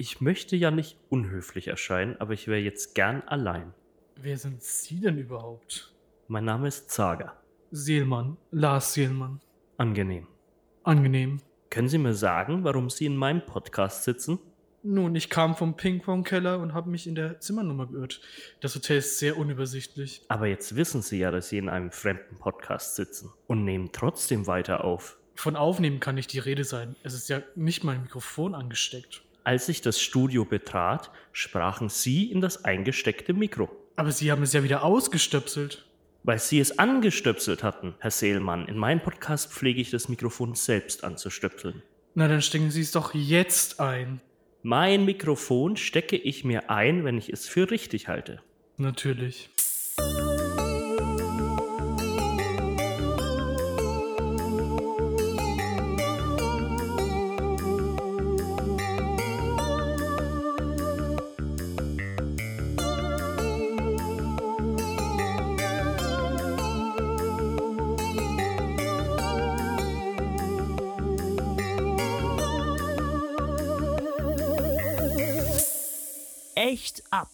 Ich möchte ja nicht unhöflich erscheinen, aber ich wäre jetzt gern allein. Wer sind Sie denn überhaupt? Mein Name ist Zager. Seelmann, Lars Seelmann. Angenehm. Angenehm. Können Sie mir sagen, warum Sie in meinem Podcast sitzen? Nun, ich kam vom Ping-Pong-Keller und habe mich in der Zimmernummer geirrt. Das Hotel ist sehr unübersichtlich. Aber jetzt wissen Sie ja, dass Sie in einem fremden Podcast sitzen und nehmen trotzdem weiter auf. Von Aufnehmen kann nicht die Rede sein. Es ist ja nicht mein Mikrofon angesteckt. Als ich das Studio betrat, sprachen Sie in das eingesteckte Mikro. Aber Sie haben es ja wieder ausgestöpselt. Weil Sie es angestöpselt hatten, Herr Seelmann. In meinem Podcast pflege ich das Mikrofon selbst anzustöpseln. Na, dann stecken Sie es doch jetzt ein. Mein Mikrofon stecke ich mir ein, wenn ich es für richtig halte. Natürlich.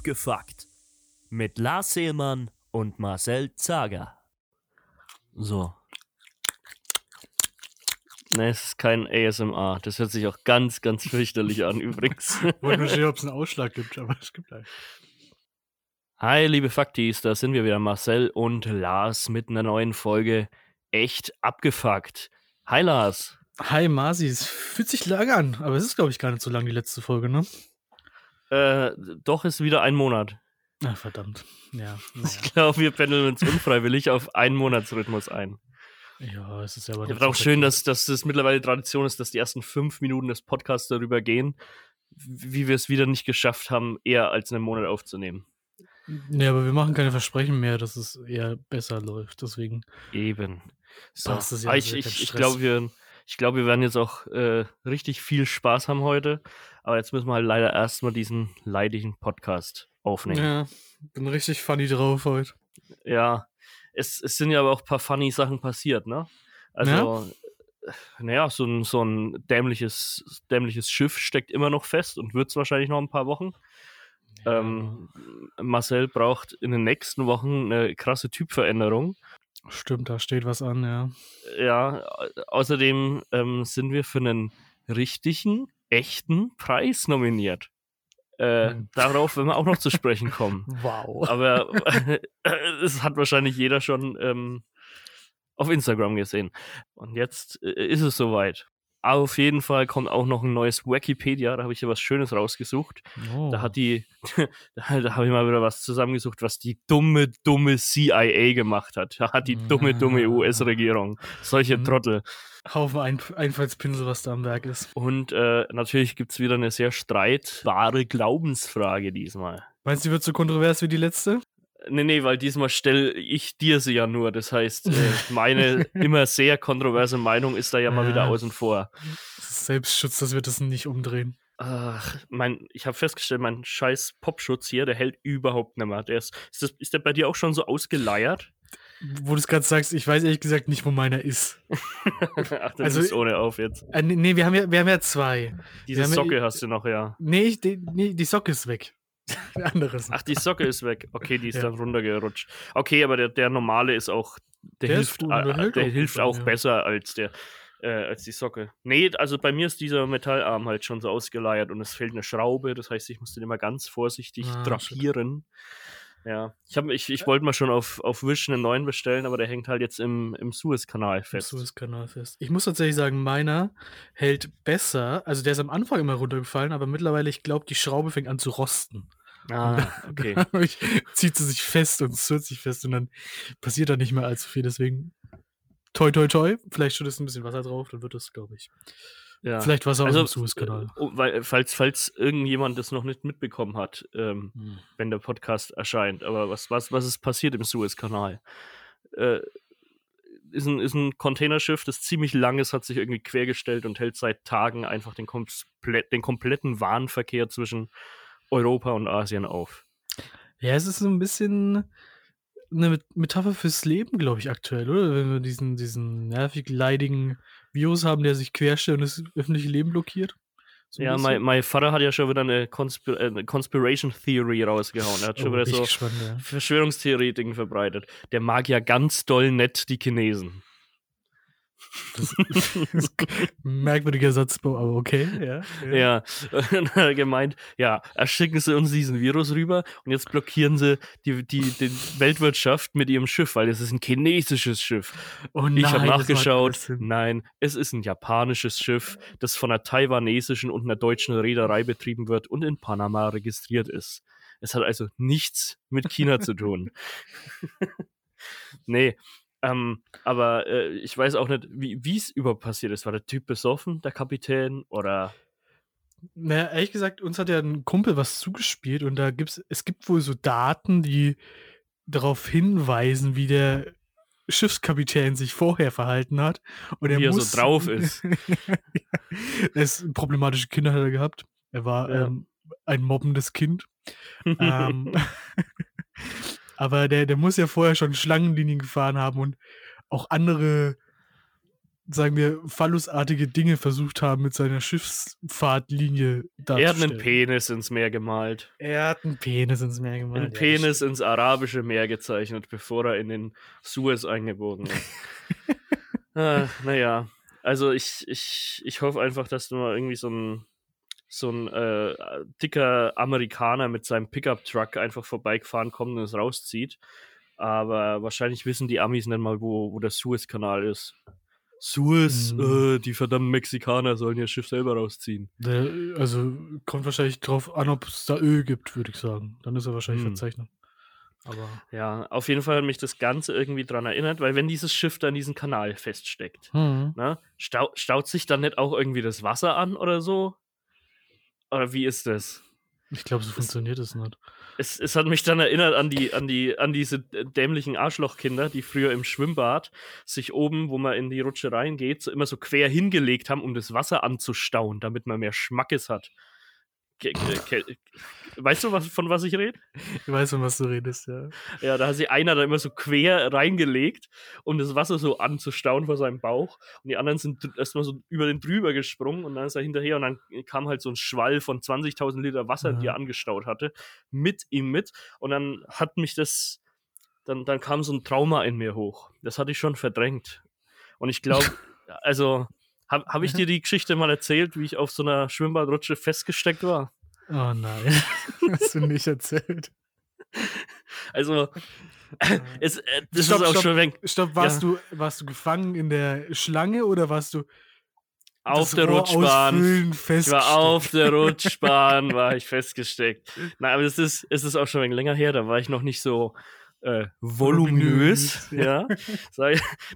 Abgefuckt. Mit Lars Seelmann und Marcel Zager. So. Ne, es ist kein ASMR. Das hört sich auch ganz, ganz fürchterlich an übrigens. Wollte nur sehen, ob es einen Ausschlag gibt, aber es gibt einen. Hi, liebe Faktis, da sind wir wieder, Marcel und Lars mit einer neuen Folge Echt abgefuckt. Hi, Lars. Hi Marci, es fühlt sich lange an, aber es ist, glaube ich, gar nicht so lang, die letzte Folge, ne? Äh, doch ist wieder ein Monat. Ach, verdammt. Ja, Ich glaube, wir pendeln uns unfreiwillig auf einen Monatsrhythmus ein. Ja, es ist ja aber Ich finde auch schön, dass, dass das mittlerweile Tradition ist, dass die ersten fünf Minuten des Podcasts darüber gehen, wie wir es wieder nicht geschafft haben, eher als einen Monat aufzunehmen. Nee, aber wir machen keine Versprechen mehr, dass es eher besser läuft. Deswegen. Eben. So. Passt es ja, also ich ich, ich glaube, wir, ich glaub, wir werden jetzt auch äh, richtig viel Spaß haben heute. Aber jetzt müssen wir halt leider erstmal diesen leidigen Podcast aufnehmen. Ja, bin richtig funny drauf heute. Ja, es, es sind ja aber auch ein paar funny Sachen passiert, ne? Also, äh, naja, so ein, so ein dämliches, dämliches Schiff steckt immer noch fest und wird es wahrscheinlich noch ein paar Wochen. Ähm, Marcel braucht in den nächsten Wochen eine krasse Typveränderung. Stimmt, da steht was an, ja. Ja, au- außerdem ähm, sind wir für einen richtigen, echten Preis nominiert. Äh, Hm. Darauf werden wir auch noch zu sprechen kommen. Wow. Aber es hat wahrscheinlich jeder schon ähm, auf Instagram gesehen. Und jetzt äh, ist es soweit. Auf jeden Fall kommt auch noch ein neues Wikipedia. Da habe ich ja was Schönes rausgesucht. Oh. Da hat die, da, da habe ich mal wieder was zusammengesucht, was die dumme, dumme CIA gemacht hat. Da hat die dumme, dumme Ah. US-Regierung. Solche Mhm. Trottel. Haufen Ein Einfallspinsel, was da am Werk ist. Und äh, natürlich gibt es wieder eine sehr streitbare Glaubensfrage diesmal. Meinst du, die wird so kontrovers wie die letzte? Nee, nee, weil diesmal stelle ich dir sie ja nur. Das heißt, äh, meine immer sehr kontroverse Meinung ist da ja mal wieder außen vor. Selbstschutz, dass wir das nicht umdrehen. Ach, mein, ich habe festgestellt, mein scheiß Popschutz hier, der hält überhaupt nicht mehr. Der ist, ist, das, ist der bei dir auch schon so ausgeleiert? Wo du es gerade sagst, ich weiß ehrlich gesagt nicht, wo meiner ist. Ach, das Also- ist ohne auf jetzt. Äh, nee, nee, wir haben ja, wir haben ja zwei. Diese haben ja- Socke hast du noch, ja. Nee, ich, die, nee die Socke ist weg. Der andere ist. Ach, die Socke ist weg. Okay, die ist Ja. dann runtergerutscht. Okay, aber der, der normale ist auch, der, Der hilft, gut, äh, der hält der auch hilft auch ja. besser als der, äh, als die Socke. Nee, also bei mir ist dieser Metallarm halt schon so ausgeleiert und es fehlt eine Schraube. Das heißt, ich muss den immer ganz vorsichtig Ah, drapieren. Ja, ich, hab, ich, ich wollte mal schon auf, auf Wish einen neuen bestellen, aber der hängt halt jetzt im, im Suezkanal fest. Suezkanal fest. Ich muss tatsächlich sagen, meiner hält besser. Also der ist am Anfang immer runtergefallen, aber mittlerweile, ich glaube, die Schraube fängt an zu rosten. Ah, okay. Dadurch zieht sie sich fest und zurrt sich fest und dann passiert da nicht mehr allzu viel. Deswegen toi toi toi. Vielleicht schüttest du ein bisschen Wasser drauf, dann wird das, glaube ich. Ja. Vielleicht Wasser Also, aus dem Suezkanal. äh, oh, weil, falls, falls irgendjemand das noch nicht mitbekommen hat, ähm, Hm. wenn der Podcast erscheint. Aber was, was, was ist passiert im Suezkanal? Äh, ist, ein, ist ein Containerschiff, das ziemlich lang ist, hat sich irgendwie quergestellt und hält seit Tagen einfach den, komplett, den kompletten Warenverkehr zwischen Europa und Asien auf. Ja, es ist so ein bisschen eine Met- Metapher fürs Leben, glaube ich, aktuell, oder? Wenn wir diesen, diesen nervig leidigen Virus haben, der sich querstellt und das öffentliche Leben blockiert. So Ja, mein, mein Vater hat ja schon wieder eine, Conspir äh, eine Conspiration Theory rausgehauen. Er hat schon Oh, wieder so ja. Verschwörungstheoretiken verbreitet. Der mag ja ganz doll nett die Chinesen. Das ist ein merkwürdiger Satzbau, aber okay, ja. Ja, er gemeint, ja, erschicken sie uns diesen Virus rüber und jetzt blockieren sie die, die, die Weltwirtschaft mit ihrem Schiff, weil es ist ein chinesisches Schiff. Oh Ich habe nachgeschaut. Nein, es ist ein japanisches Schiff, das von einer taiwanesischen und einer deutschen Reederei betrieben wird und in Panama registriert ist. Es hat also nichts mit China zu tun. nee, ähm, aber äh, ich weiß auch nicht, wie es überhaupt passiert ist. War der Typ besoffen, der Kapitän, oder? Naja, ehrlich gesagt, uns hat ja ein Kumpel was zugespielt und da gibt's, es gibt wohl so Daten, die darauf hinweisen, wie der Schiffskapitän sich vorher verhalten hat. Und er Wie er so muss, drauf ist. er ist problematische Kinder hat er gehabt. Er war Ja. ähm, ein mobbendes Kind. ähm, aber der, der muss ja vorher schon Schlangenlinien gefahren haben und auch andere, sagen wir, phallusartige Dinge versucht haben, mit seiner Schiffsfahrtlinie er hat einen. Penis ins Meer gemalt. Er hat einen Penis ins Meer gemalt. Einen ja, Penis ins arabische Meer gezeichnet, bevor er in den Suez eingebogen ist. ah, naja, also ich, ich, ich hoffe einfach, dass du mal irgendwie so ein, so ein äh, dicker Amerikaner mit seinem Pickup-Truck einfach vorbeigefahren kommt und es rauszieht. Aber wahrscheinlich wissen die Amis nicht mal, wo, wo der Suez-Kanal ist. Suez, Mhm. äh, die verdammten Mexikaner sollen ihr Schiff selber rausziehen. Der, also kommt wahrscheinlich drauf an, ob es da Öl gibt, würde ich sagen. Dann ist er wahrscheinlich Hm. verzeichnet. Aber Ja, auf jeden Fall hat mich das Ganze irgendwie dran erinnert, weil wenn dieses Schiff da in diesem Kanal feststeckt, hm. ne, stau staut sich dann nicht auch irgendwie das Wasser an oder so? Oder wie ist das? ich glaube, so funktioniert es nicht. Es, es hat mich dann erinnert an die, an die, an diese dämlichen Arschlochkinder, die früher im Schwimmbad sich oben, wo man in die Rutsche reingeht, so immer so quer hingelegt haben, um das Wasser anzustauen, damit man mehr Schmackes hat. Weißt du, was, von was ich rede? Ich weiß, von was du redest, ja. Ja, da hat sich einer da immer so quer reingelegt, um das Wasser so anzustauen vor seinem Bauch. Und die anderen sind erstmal so über den drüber gesprungen und dann ist er hinterher und dann kam halt so ein Schwall von 20.000 Liter Wasser, die Ja. er angestaut hatte, mit ihm mit. Und dann hat mich das, dann, dann kam so ein Trauma in mir hoch. Das hatte ich schon verdrängt. Und ich glaube, also, habe hab ich dir die Geschichte mal erzählt, wie ich auf so einer Schwimmbadrutsche festgesteckt war? Oh nein. Hast du nicht erzählt. Also, es, äh, das Stopp, ist auch stopp. schon weg. Stopp, warst, Ja. du, warst du gefangen in der Schlange oder warst du Auf der Rohr Rutschbahn. Ich war auf der Rutschbahn, war ich festgesteckt. Nein, aber es ist, es ist auch schon ein wenig länger her, da war ich noch nicht so äh, voluminös. Ja.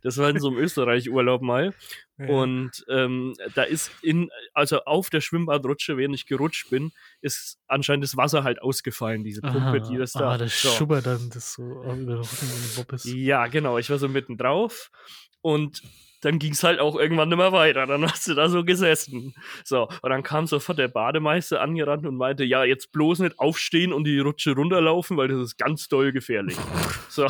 Das war in so einem Österreich-Urlaub mal. Ja. Und ähm, da ist in, also auf der Schwimmbadrutsche, während ich gerutscht bin, ist anscheinend das Wasser halt ausgefallen, diese Pumpe, Aha, die das da. Ah, das so. schubbert dann das so über den Rücken und den Bob ist. Ja, genau. Ich war so mitten drauf und dann ging es halt auch irgendwann nicht mehr weiter. Dann hast du da so gesessen. So, und dann kam sofort der Bademeister angerannt und meinte, ja, jetzt bloß nicht aufstehen und die Rutsche runterlaufen, weil das ist ganz doll gefährlich. so,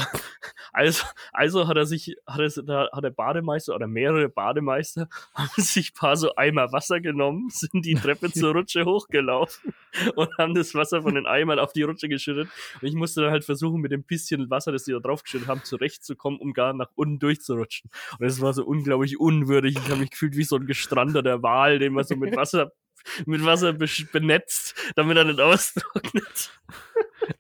also, also hat er sich, hat, da hat der Bademeister oder mehrere Bademeister haben sich ein paar so Eimer Wasser genommen, sind die Treppe zur Rutsche hochgelaufen und haben das Wasser von den Eimern auf die Rutsche geschüttet. Und ich musste dann halt versuchen, mit dem bisschen Wasser, das die da draufgeschüttet haben, zurechtzukommen, um gar nach unten durchzurutschen. Und es war so unglaublich unwürdig. Ich habe mich gefühlt wie so ein gestrandeter Wal, den man so mit Wasser, mit Wasser benetzt, damit er nicht austrocknet.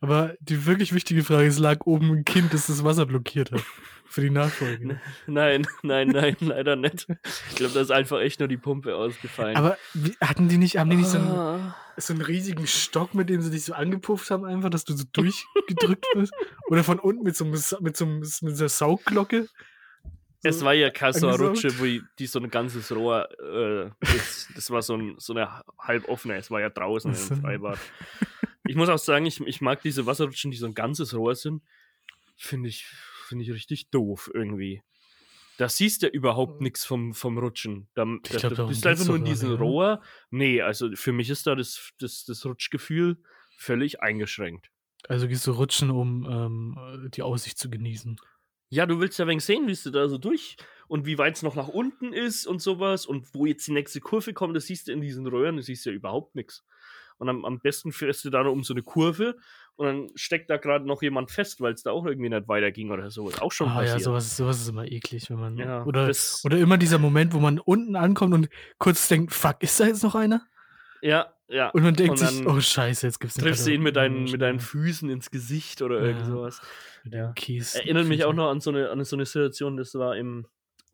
Aber die wirklich wichtige Frage ist, lag oben ein Kind, das das Wasser blockiert hat? Für die Nachfolge. ne? Nein, nein, nein, leider nicht. Ich glaube, da ist einfach echt nur die Pumpe ausgefallen. Aber wie, hatten die nicht, haben die nicht so einen, Ah. so einen riesigen Stock, mit dem sie dich so angepufft haben, einfach, dass du so durchgedrückt wirst? Oder von unten mit so, mit so, mit so einer Saugglocke? Es war ja keine so eine angesaugt? Rutsche, wo die, die so ein ganzes Rohr äh, ist. Das war so, ein, so eine halb offene. Es war ja draußen im Freibad. Ich muss auch sagen, ich, ich mag diese Wasserrutschen, die so ein ganzes Rohr sind. Finde ich, finde ich richtig doof irgendwie. Da siehst du überhaupt nichts vom, vom Rutschen. Da, da, glaub, du darum bist einfach nur in diesem oder? Rohr. Nee, also für mich ist da das, das, das Rutschgefühl völlig eingeschränkt. Also gehst du rutschen, um ähm, die Aussicht zu genießen. Ja, du willst ja wenig sehen, wie du da so durch und wie weit es noch nach unten ist und sowas und wo jetzt die nächste Kurve kommt, das siehst du in diesen Röhren, das siehst du ja überhaupt nichts. Und am, am besten fährst du da noch um so eine Kurve und dann steckt da gerade noch jemand fest, weil es da auch irgendwie nicht weiterging oder so. Ist auch schon Ah passiert. ja, sowas, sowas ist immer eklig, wenn man. Ja, oder, oder immer dieser Moment, wo man unten ankommt und kurz denkt, fuck, ist da jetzt noch einer? Ja, ja. Und man denkt Und sich, oh scheiße, jetzt gibt's Triffst du ihn mit deinen, mit deinen Füßen. Füßen ins Gesicht oder irgend Ja. sowas. Ja. Kies. Erinnert mich auch noch an so eine, an so eine Situation, das war im,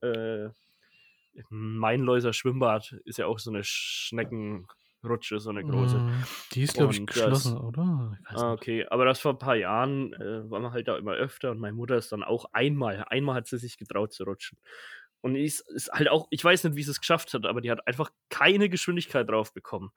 äh, im Mainläuser Schwimmbad, ist ja auch so eine Schneckenrutsche, so eine große. Mm, Die ist, glaube ich, Und das- geschlossen, oder? Ich Ah, okay, aber das vor ein paar Jahren äh, waren wir halt da immer öfter und meine Mutter ist dann auch einmal, einmal hat sie sich getraut zu rutschen. Und die ist, ist halt auch, ich weiß nicht, wie sie es geschafft hat, aber die hat einfach keine Geschwindigkeit drauf bekommen.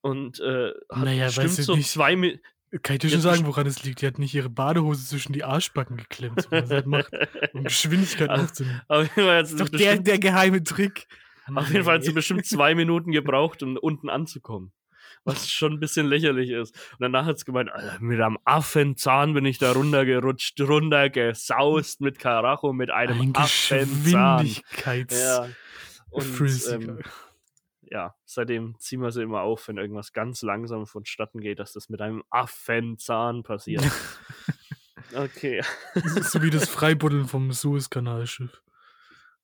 Und äh, hat Naja, bestimmt so nicht- zwei Mi Kann ich dir schon sagen, woran es liegt? Die hat nicht ihre Badehose zwischen die Arschbacken geklemmt, so halt macht, um Geschwindigkeit aufzunehmen. Das ist doch der, der geheime Trick. auf jeden Fall hat sie bestimmt zwei Minuten gebraucht, um unten anzukommen. Was schon ein bisschen lächerlich ist. Und danach hat sie gemeint, Alter, mit einem Affenzahn bin ich da runtergerutscht, runtergesaust mit Karacho, mit einem Ein Affenzahn. Geschwindigkeits... Ja. Und ähm, ja, seitdem ziehen wir sie immer auf, wenn irgendwas ganz langsam vonstatten geht, dass das mit einem Affenzahn passiert. okay. Das ist so wie das Freibuddeln vom Suezkanalschiff.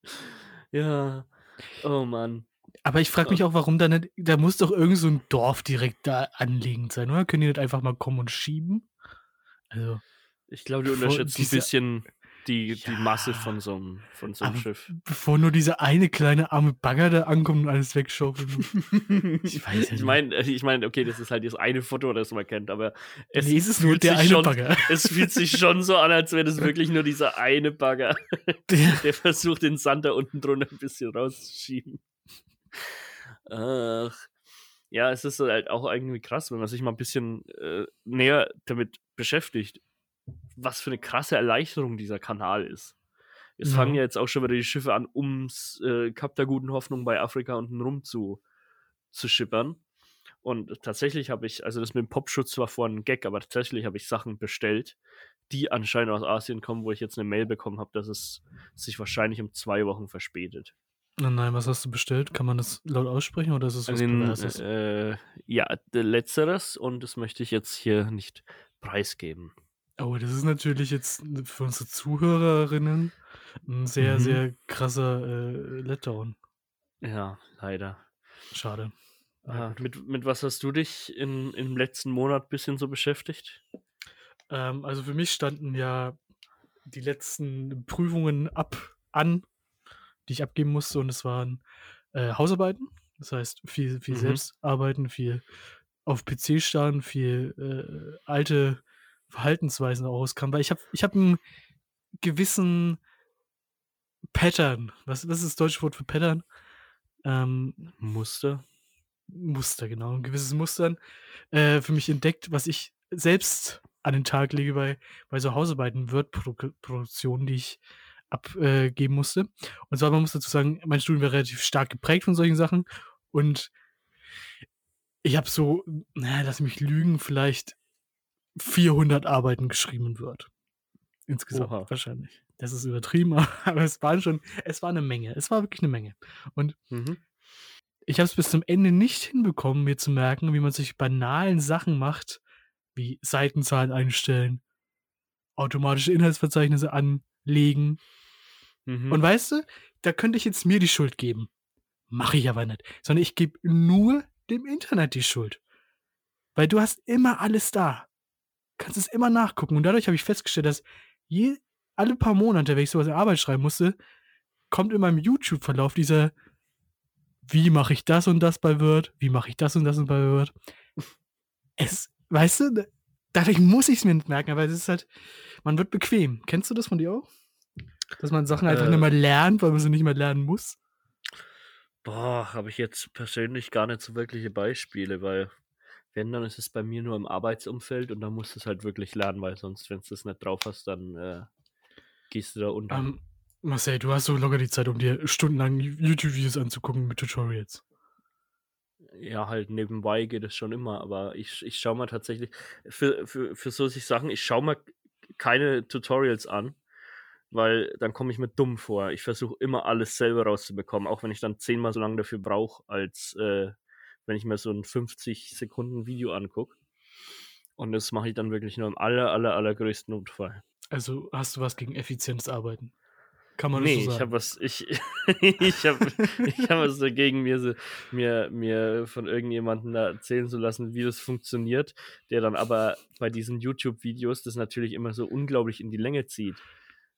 Ja. Oh Mann. Aber ich frage mich auch, warum da nicht, da muss doch irgend so ein Dorf direkt da anliegend sein, oder? Können die nicht einfach mal kommen und schieben? Also, Ich glaube, du Bevor unterschätzt ein bisschen die, die Masse Ja. von so einem, von so einem Schiff. bevor nur dieser eine kleine arme Bagger da ankommt und alles wegschaufelt. Ich weiß ja Ich meine, ich mein, okay, das ist halt das eine Foto, das man kennt, aber es, nee, es ist nur der eine schon, Bagger. es fühlt sich schon so an, als wäre das wirklich nur dieser eine Bagger. Der, Der versucht, den Sand da unten drunter ein bisschen rauszuschieben. Ach. Ja, es ist halt auch irgendwie krass, wenn man sich mal ein bisschen äh, näher damit beschäftigt, was für eine krasse Erleichterung dieser Kanal ist. Es fangen ja jetzt auch schon wieder die Schiffe an, ums äh, Kap der guten Hoffnung bei Afrika unten rum zu, zu schippern. Und tatsächlich habe ich, also das mit dem Popschutz war vorhin ein Gag, aber tatsächlich habe ich Sachen bestellt, die anscheinend aus Asien kommen, wo ich jetzt eine Mail bekommen habe, dass es sich wahrscheinlich um zwei Wochen verspätet. Nein, nein, was hast du bestellt? Kann man das laut aussprechen oder ist es was Perverses? äh, ja, letzteres und das möchte ich jetzt hier nicht preisgeben. Oh, das ist natürlich jetzt für unsere Zuhörerinnen ein sehr, Mhm. sehr krasser äh, Letdown. Ja, leider. Schade. Ja, gut. mit, mit was hast du dich in, im letzten Monat ein bisschen so beschäftigt? Ähm, also für mich standen ja die letzten Prüfungen ab an, die ich abgeben musste, und es waren äh, Hausarbeiten. Das heißt, viel, viel Mhm. Selbstarbeiten, viel auf PC starren, viel äh, alte Verhaltensweisen rauskam. Weil ich habe ich hab einen gewissen Pattern. Was, was ist das deutsche Wort für Pattern? Ähm, Muster? Muster, genau, ein gewisses Mustern äh, für mich entdeckt, was ich selbst an den Tag lege bei, bei so Hausarbeiten, Word-Produktionen, die ich abgeben musste. Und zwar, man muss dazu sagen, mein Studium war relativ stark geprägt von solchen Sachen und ich habe so, naja, lass mich lügen, vielleicht 400 Arbeiten geschrieben in Word. Insgesamt Oha. wahrscheinlich. Das ist übertrieben, aber es waren schon, es war eine Menge. Es war wirklich eine Menge. Und Mhm. ich habe es bis zum Ende nicht hinbekommen, mir zu merken, wie man sich banalen Sachen macht, wie Seitenzahlen einstellen, automatische Inhaltsverzeichnisse anlegen. Mhm. Und weißt du, da könnte ich jetzt mir die Schuld geben. Mache ich aber nicht. Sondern ich gebe nur dem Internet die Schuld. Weil du hast immer alles da. Kannst es immer nachgucken. Und dadurch habe ich festgestellt, dass je, alle paar Monate, wenn ich sowas in Arbeit schreiben musste, kommt in meinem YouTube-Verlauf dieser, wie mache ich das und das bei Word, wie mache ich das und das bei Word. Es, weißt du, da- dadurch muss ich es mir nicht merken, aber es ist halt, man wird bequem. Kennst du das von dir auch? Dass man Sachen einfach Äh. nicht mehr lernt, weil man sie nicht mehr lernen muss? Boah, habe ich jetzt persönlich gar nicht so wirkliche Beispiele, weil wenn, dann ist es bei mir nur im Arbeitsumfeld und da musst du es halt wirklich lernen, weil sonst, wenn du das nicht drauf hast, dann äh, gehst du da unter. Ähm, Marcel, du hast so locker die Zeit, um dir stundenlang YouTube-Videos anzugucken mit Tutorials. Ja, halt nebenbei geht es schon immer, aber ich, ich schaue mal tatsächlich, für, für, für solche Sachen, ich schaue mal keine Tutorials an, weil dann komme ich mir dumm vor. Ich versuche immer alles selber rauszubekommen, auch wenn ich dann zehnmal so lange dafür brauche, als äh, wenn ich mir so ein 50 Sekunden Video angucke. Und das mache ich dann wirklich nur im aller, aller, allergrößten Notfall. Also hast du was gegen Effizienzarbeiten? Kann man nee, so ich sagen? habe was, ich, ich habe ich hab was dagegen, mir, mir, mir von irgendjemandem da erzählen zu lassen, wie das funktioniert, der dann aber bei diesen YouTube-Videos das natürlich immer so unglaublich in die Länge zieht.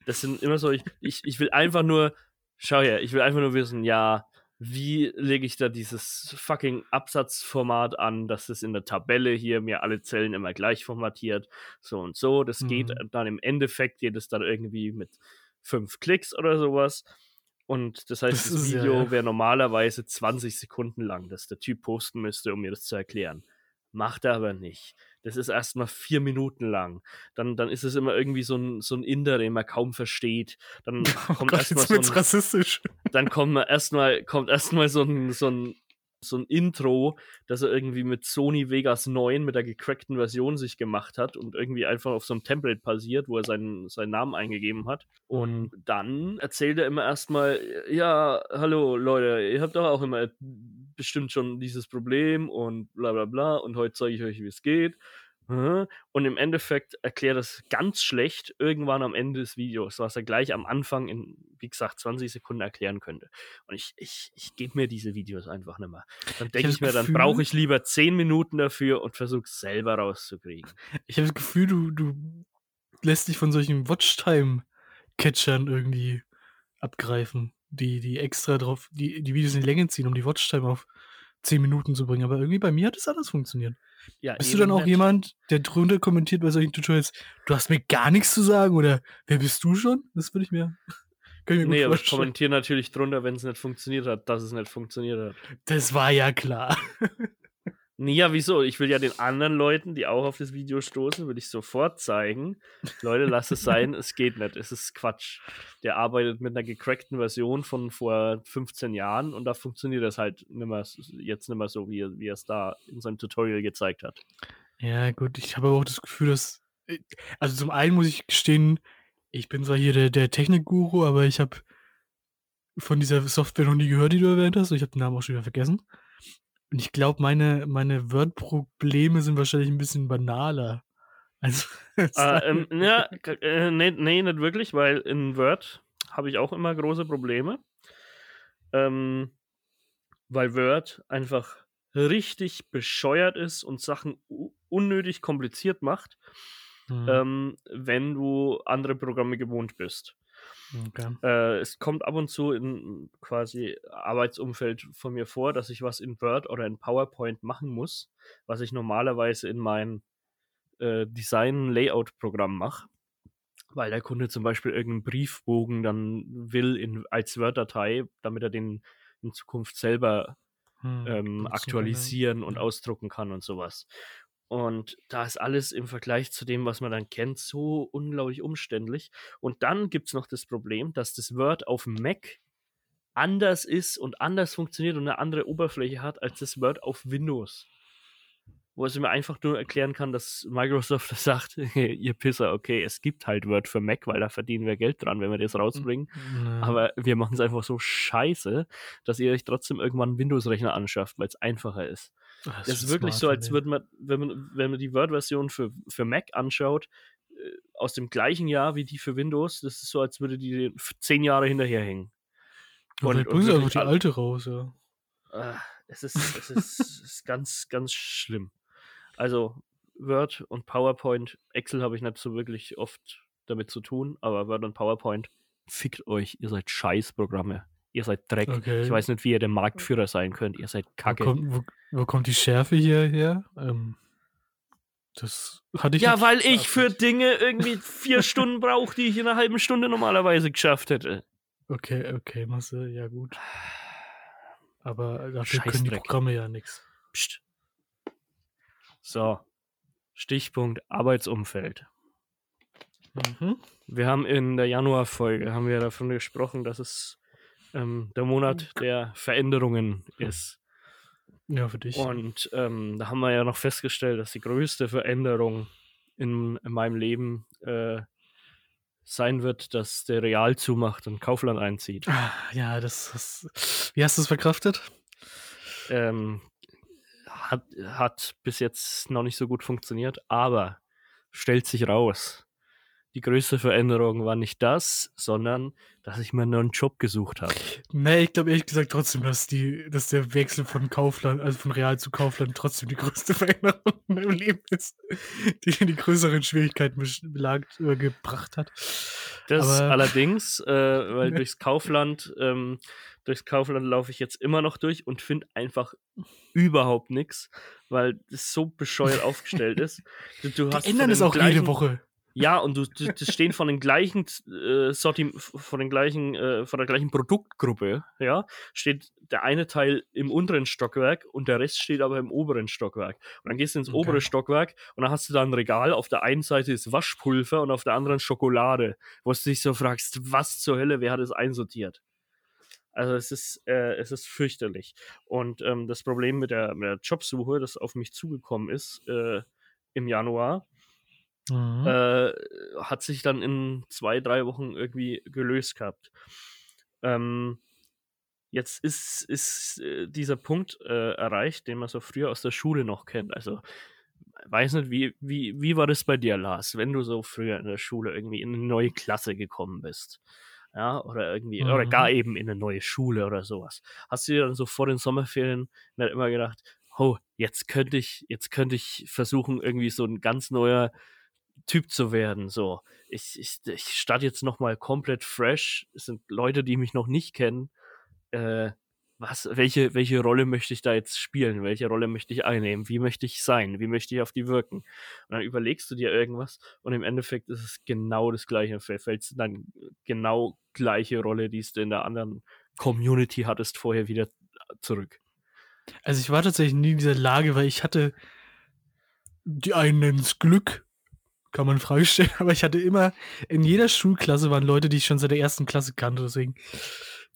Das sind immer so, ich, ich, ich will einfach nur, schau her, ich will einfach nur wissen, ja, wie lege ich da dieses fucking Absatzformat an, dass es in der Tabelle hier mir alle Zellen immer gleich formatiert, so und so. Das geht Mhm. dann im Endeffekt, geht es dann irgendwie mit fünf Klicks oder sowas. Und das heißt, Das das, Video ja. wäre normalerweise 20 Sekunden lang, das der Typ posten müsste, um mir das zu erklären. Macht er aber nicht. Das ist erstmal vier Minuten lang. Dann, dann ist es immer irgendwie so ein, so ein Inder, den man kaum versteht. Dann Oh kommt Gott, erstmal so ein, rassistisch. dann kommt erstmal kommt erstmal so ein, so ein so ein Intro, das er irgendwie mit Sony Vegas 9 mit der gecrackten Version sich gemacht hat und irgendwie einfach auf so einem Template basiert, wo er seinen, seinen Namen eingegeben hat. Und dann erzählt er immer erstmal, ja, hallo Leute, ihr habt doch auch immer bestimmt schon dieses Problem und bla bla bla und heute zeige ich euch, wie es geht. Hä? Und im Endeffekt erklärt das ganz schlecht irgendwann am Ende des Videos, was er gleich am Anfang in, wie gesagt, 20 Sekunden erklären könnte. Und ich, ich, ich gebe mir diese Videos einfach nicht mehr. Dann denke hab ich, mir, das dann Gefühl- brauche ich lieber 10 Minuten dafür und versuche es selber rauszukriegen. Ich habe das Gefühl, du, du lässt dich von solchen Watchtime-Catchern irgendwie abgreifen, die, die extra drauf, die, die Videos in die Länge ziehen, um die Watchtime auf 10 Minuten zu bringen. Aber irgendwie bei mir hat es anders funktioniert. Ja, Bist du dann auch jemand, der drunter kommentiert bei solchen Tutorials, du hast mir gar nichts zu sagen oder wer bist du schon? Das würde ich mir. Ich mir Nee, aber ich kommentiere natürlich drunter, wenn es nicht funktioniert hat, dass es nicht funktioniert hat. Das war ja klar. Nee, ja, wieso? Ich will ja den anderen Leuten, die auch auf das Video stoßen, will ich sofort zeigen. Leute, lass es sein, es geht nicht, es ist Quatsch. Der arbeitet mit einer gecrackten Version von vor 15 Jahren und da funktioniert das halt nimmer, jetzt nicht mehr so, wie, wie er es da in seinem Tutorial gezeigt hat. Ja, gut, ich habe aber auch das Gefühl, dass. äh, Also zum einen muss ich gestehen, ich bin zwar hier der, der Technikguru, aber ich habe von dieser Software noch nie gehört, die du erwähnt hast. und Ich habe den Namen auch schon wieder vergessen. Und ich glaube, meine, meine Word-Probleme sind wahrscheinlich ein bisschen banaler. Also, Äh, ähm, ja, äh, nee, nee, nicht wirklich, weil in Word habe ich auch immer große Probleme. Ähm, weil Word einfach richtig bescheuert ist und Sachen unnötig kompliziert macht, Hm, ähm, wenn du andere Programme gewohnt bist. Okay. Äh, es kommt ab und zu in quasi Arbeitsumfeld von mir vor, dass ich was in Word oder in PowerPoint machen muss, was ich normalerweise in mein äh, Design-Layout-Programm mache. Weil der Kunde zum Beispiel irgendeinen Briefbogen dann will in, als Word-Datei, damit er den in Zukunft selber Hm, ähm, aktualisieren und ja. ausdrucken kann und sowas. Und da ist alles im Vergleich zu dem, was man dann kennt, so unglaublich umständlich. Und dann gibt es noch das Problem, dass das Word auf dem Mac anders ist und anders funktioniert und eine andere Oberfläche hat als das Word auf Windows. Wo es mir einfach nur erklären kann, dass Microsoft sagt, ihr Pisser, okay, es gibt halt Word für Mac, weil da verdienen wir Geld dran, wenn wir das rausbringen. Ja. Aber wir machen es einfach so scheiße, dass ihr euch trotzdem irgendwann einen Windows-Rechner anschafft, weil es einfacher ist. Ah, Das ist schon wirklich smart so, als würde man, wenn man, wenn man die Word-Version für, für Mac anschaut, äh, aus dem gleichen Jahr wie die für Windows, das ist so, als würde die zehn Jahre hinterherhängen. Und- und bringen sie einfach die alte raus, ja. Ah, es ist, es ist, es ist ganz, ganz schlimm. Also Word und PowerPoint, Excel habe ich nicht so wirklich oft damit zu tun, aber Word und PowerPoint, fickt euch, ihr seid Scheißprogramme. Ihr seid Dreck. Okay. Ich weiß nicht, wie ihr der Marktführer sein könnt. Ihr seid Wo Kacke. kommt, wo, wo kommt die Schärfe hier her? Ähm, das hatte ich Ja, weil ich für. Dinge irgendwie vier Stunden brauche, die ich in einer halben Stunde normalerweise geschafft hätte. Okay, okay, Marcel, ja gut. Aber dafür können die Scheißdreck. Programme ja nichts. So. Stichpunkt Arbeitsumfeld. Mhm. Wir haben in der Januarfolge haben wir davon gesprochen, dass es ähm, der Monat der Veränderungen ist. Ja, für dich. Und ähm, da haben wir ja noch festgestellt, dass die größte Veränderung in, in meinem Leben äh, sein wird, dass der Real zumacht und Kaufland einzieht. Ah, ja, das, das. Wie hast du es verkraftet? Ähm, hat, hat bis jetzt noch nicht so gut funktioniert, aber stellt sich raus, die größte Veränderung war nicht das, sondern dass ich mir einen neuen Job gesucht habe. Nee, ich glaube ehrlich gesagt trotzdem, dass, die, dass der Wechsel von Kaufland, also von Real zu Kaufland trotzdem die größte Veränderung in meinem Leben ist, die die größeren Schwierigkeiten belagt, äh, gebracht hat. Das Aber, allerdings, äh, weil durchs Kaufland, ähm, durchs Kaufland laufe ich jetzt immer noch durch und finde einfach überhaupt nichts, weil es so bescheuert aufgestellt ist. Du, du die ändern es auch jede Woche. Ja, und du, du das stehen von den gleichen äh, Sortim von den gleichen, äh, von der gleichen Produktgruppe, ja, steht der eine Teil im unteren Stockwerk und der Rest steht aber im oberen Stockwerk. Und dann gehst du ins okay. obere Stockwerk und dann hast du da ein Regal, auf der einen Seite ist Waschpulver und auf der anderen Schokolade, wo du dich so fragst, was zur Hölle, wer hat es einsortiert? Also es ist, äh, es ist fürchterlich. Und ähm, das Problem mit der, mit der Jobsuche, das auf mich zugekommen ist äh, im Januar, Mhm. Äh, hat sich dann in zwei, drei Wochen irgendwie gelöst gehabt. Ähm, jetzt ist, ist äh, dieser Punkt äh, erreicht, den man so früher aus der Schule noch kennt. Also, weiß nicht, wie, wie, wie war das bei dir, Lars, wenn du so früher in der Schule irgendwie in eine neue Klasse gekommen bist? Ja, oder irgendwie, mhm. oder gar eben in eine neue Schule oder sowas. Hast du dir dann so vor den Sommerferien nicht immer gedacht, oh, jetzt könnte ich, jetzt könnte ich versuchen, irgendwie so ein ganz neuer Typ zu werden. So, ich, ich, ich starte jetzt nochmal komplett fresh. Es sind Leute, die mich noch nicht kennen. Äh, was, welche, welche Rolle möchte ich da jetzt spielen? Welche Rolle möchte ich einnehmen? Wie möchte ich sein? Wie möchte ich auf die wirken? Und dann überlegst du dir irgendwas und im Endeffekt ist es genau das gleiche. Fällst dann genau gleiche Rolle, die du in der anderen Community hattest, vorher wieder zurück. Also ich war tatsächlich nie in dieser Lage, weil ich hatte die einen es Glück, kann man Frage stellen, aber ich hatte immer, in jeder Schulklasse waren Leute, die ich schon seit der ersten Klasse kannte, deswegen.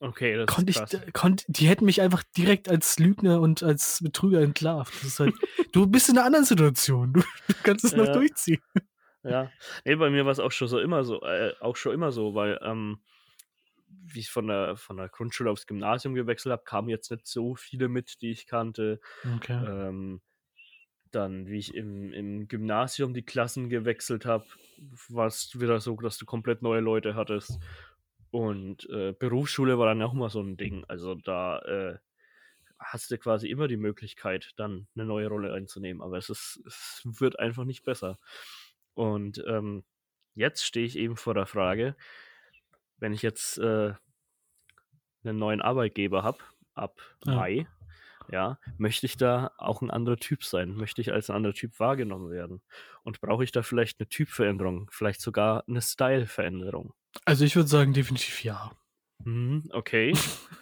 Okay, das konnte ist ich, konnt, die hätten mich einfach direkt als Lügner und als Betrüger entlarvt. Halt, du bist in einer anderen Situation. Du, du kannst es ja. noch durchziehen. Ja, nee, bei mir war es auch schon so immer so, äh, auch schon immer so, weil ähm, wie ich von der, von der Grundschule aufs Gymnasium gewechselt habe, kamen jetzt nicht so viele mit, die ich kannte. Okay. Ähm, dann, wie ich im, im Gymnasium die Klassen gewechselt habe, war es wieder so, dass du komplett neue Leute hattest. Und äh, Berufsschule war dann auch mal so ein Ding. Also da äh, hast du quasi immer die Möglichkeit, dann eine neue Rolle einzunehmen. Aber es, ist, es wird einfach nicht besser. Und ähm, jetzt stehe ich eben vor der Frage, wenn ich jetzt äh, einen neuen Arbeitgeber habe, ab ja. Mai, ja, möchte ich da auch ein anderer Typ sein? Möchte ich als ein anderer Typ wahrgenommen werden? Und brauche ich da vielleicht eine Typveränderung, vielleicht sogar eine Styleveränderung? Also ich würde sagen, definitiv ja. Mhm, okay.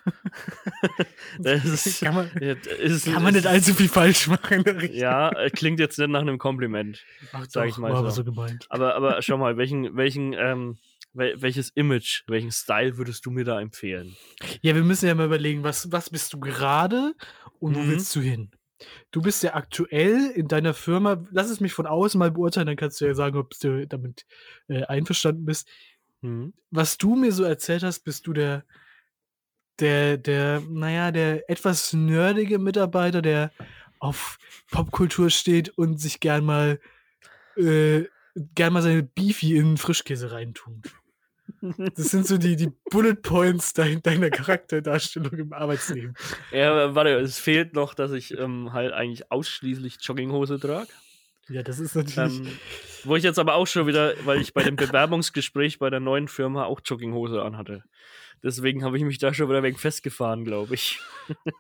das ist, kann man, ist, kann man nicht allzu viel falsch machen. Ja, äh, klingt jetzt nicht nach einem Kompliment, sage ich mal. so. so gemeint. Aber, aber schau mal, welchen, welchen ähm, welches Image, welchen Style würdest du mir da empfehlen? Ja, wir müssen ja mal überlegen, was, was bist du gerade und wo mhm. willst du hin? Du bist ja aktuell in deiner Firma, lass es mich von außen mal beurteilen, dann kannst du ja sagen, ob du damit äh, einverstanden bist. Mhm. Was du mir so erzählt hast, bist du der, der, der, naja, der etwas nerdige Mitarbeiter, der auf Popkultur steht und sich gern mal, äh, gern mal seine Beefy in Frischkäse reintun. Das sind so die, die Bullet Points dein, deiner Charakterdarstellung im Arbeitsleben. Ja, warte, es fehlt noch, dass ich ähm, halt eigentlich ausschließlich Jogginghose trage. Ja, das ist natürlich. Ähm, wo ich jetzt aber auch schon wieder, weil ich bei dem Bewerbungsgespräch bei der neuen Firma auch Jogginghose anhatte. Deswegen habe ich mich da schon wieder wegen festgefahren, glaube ich.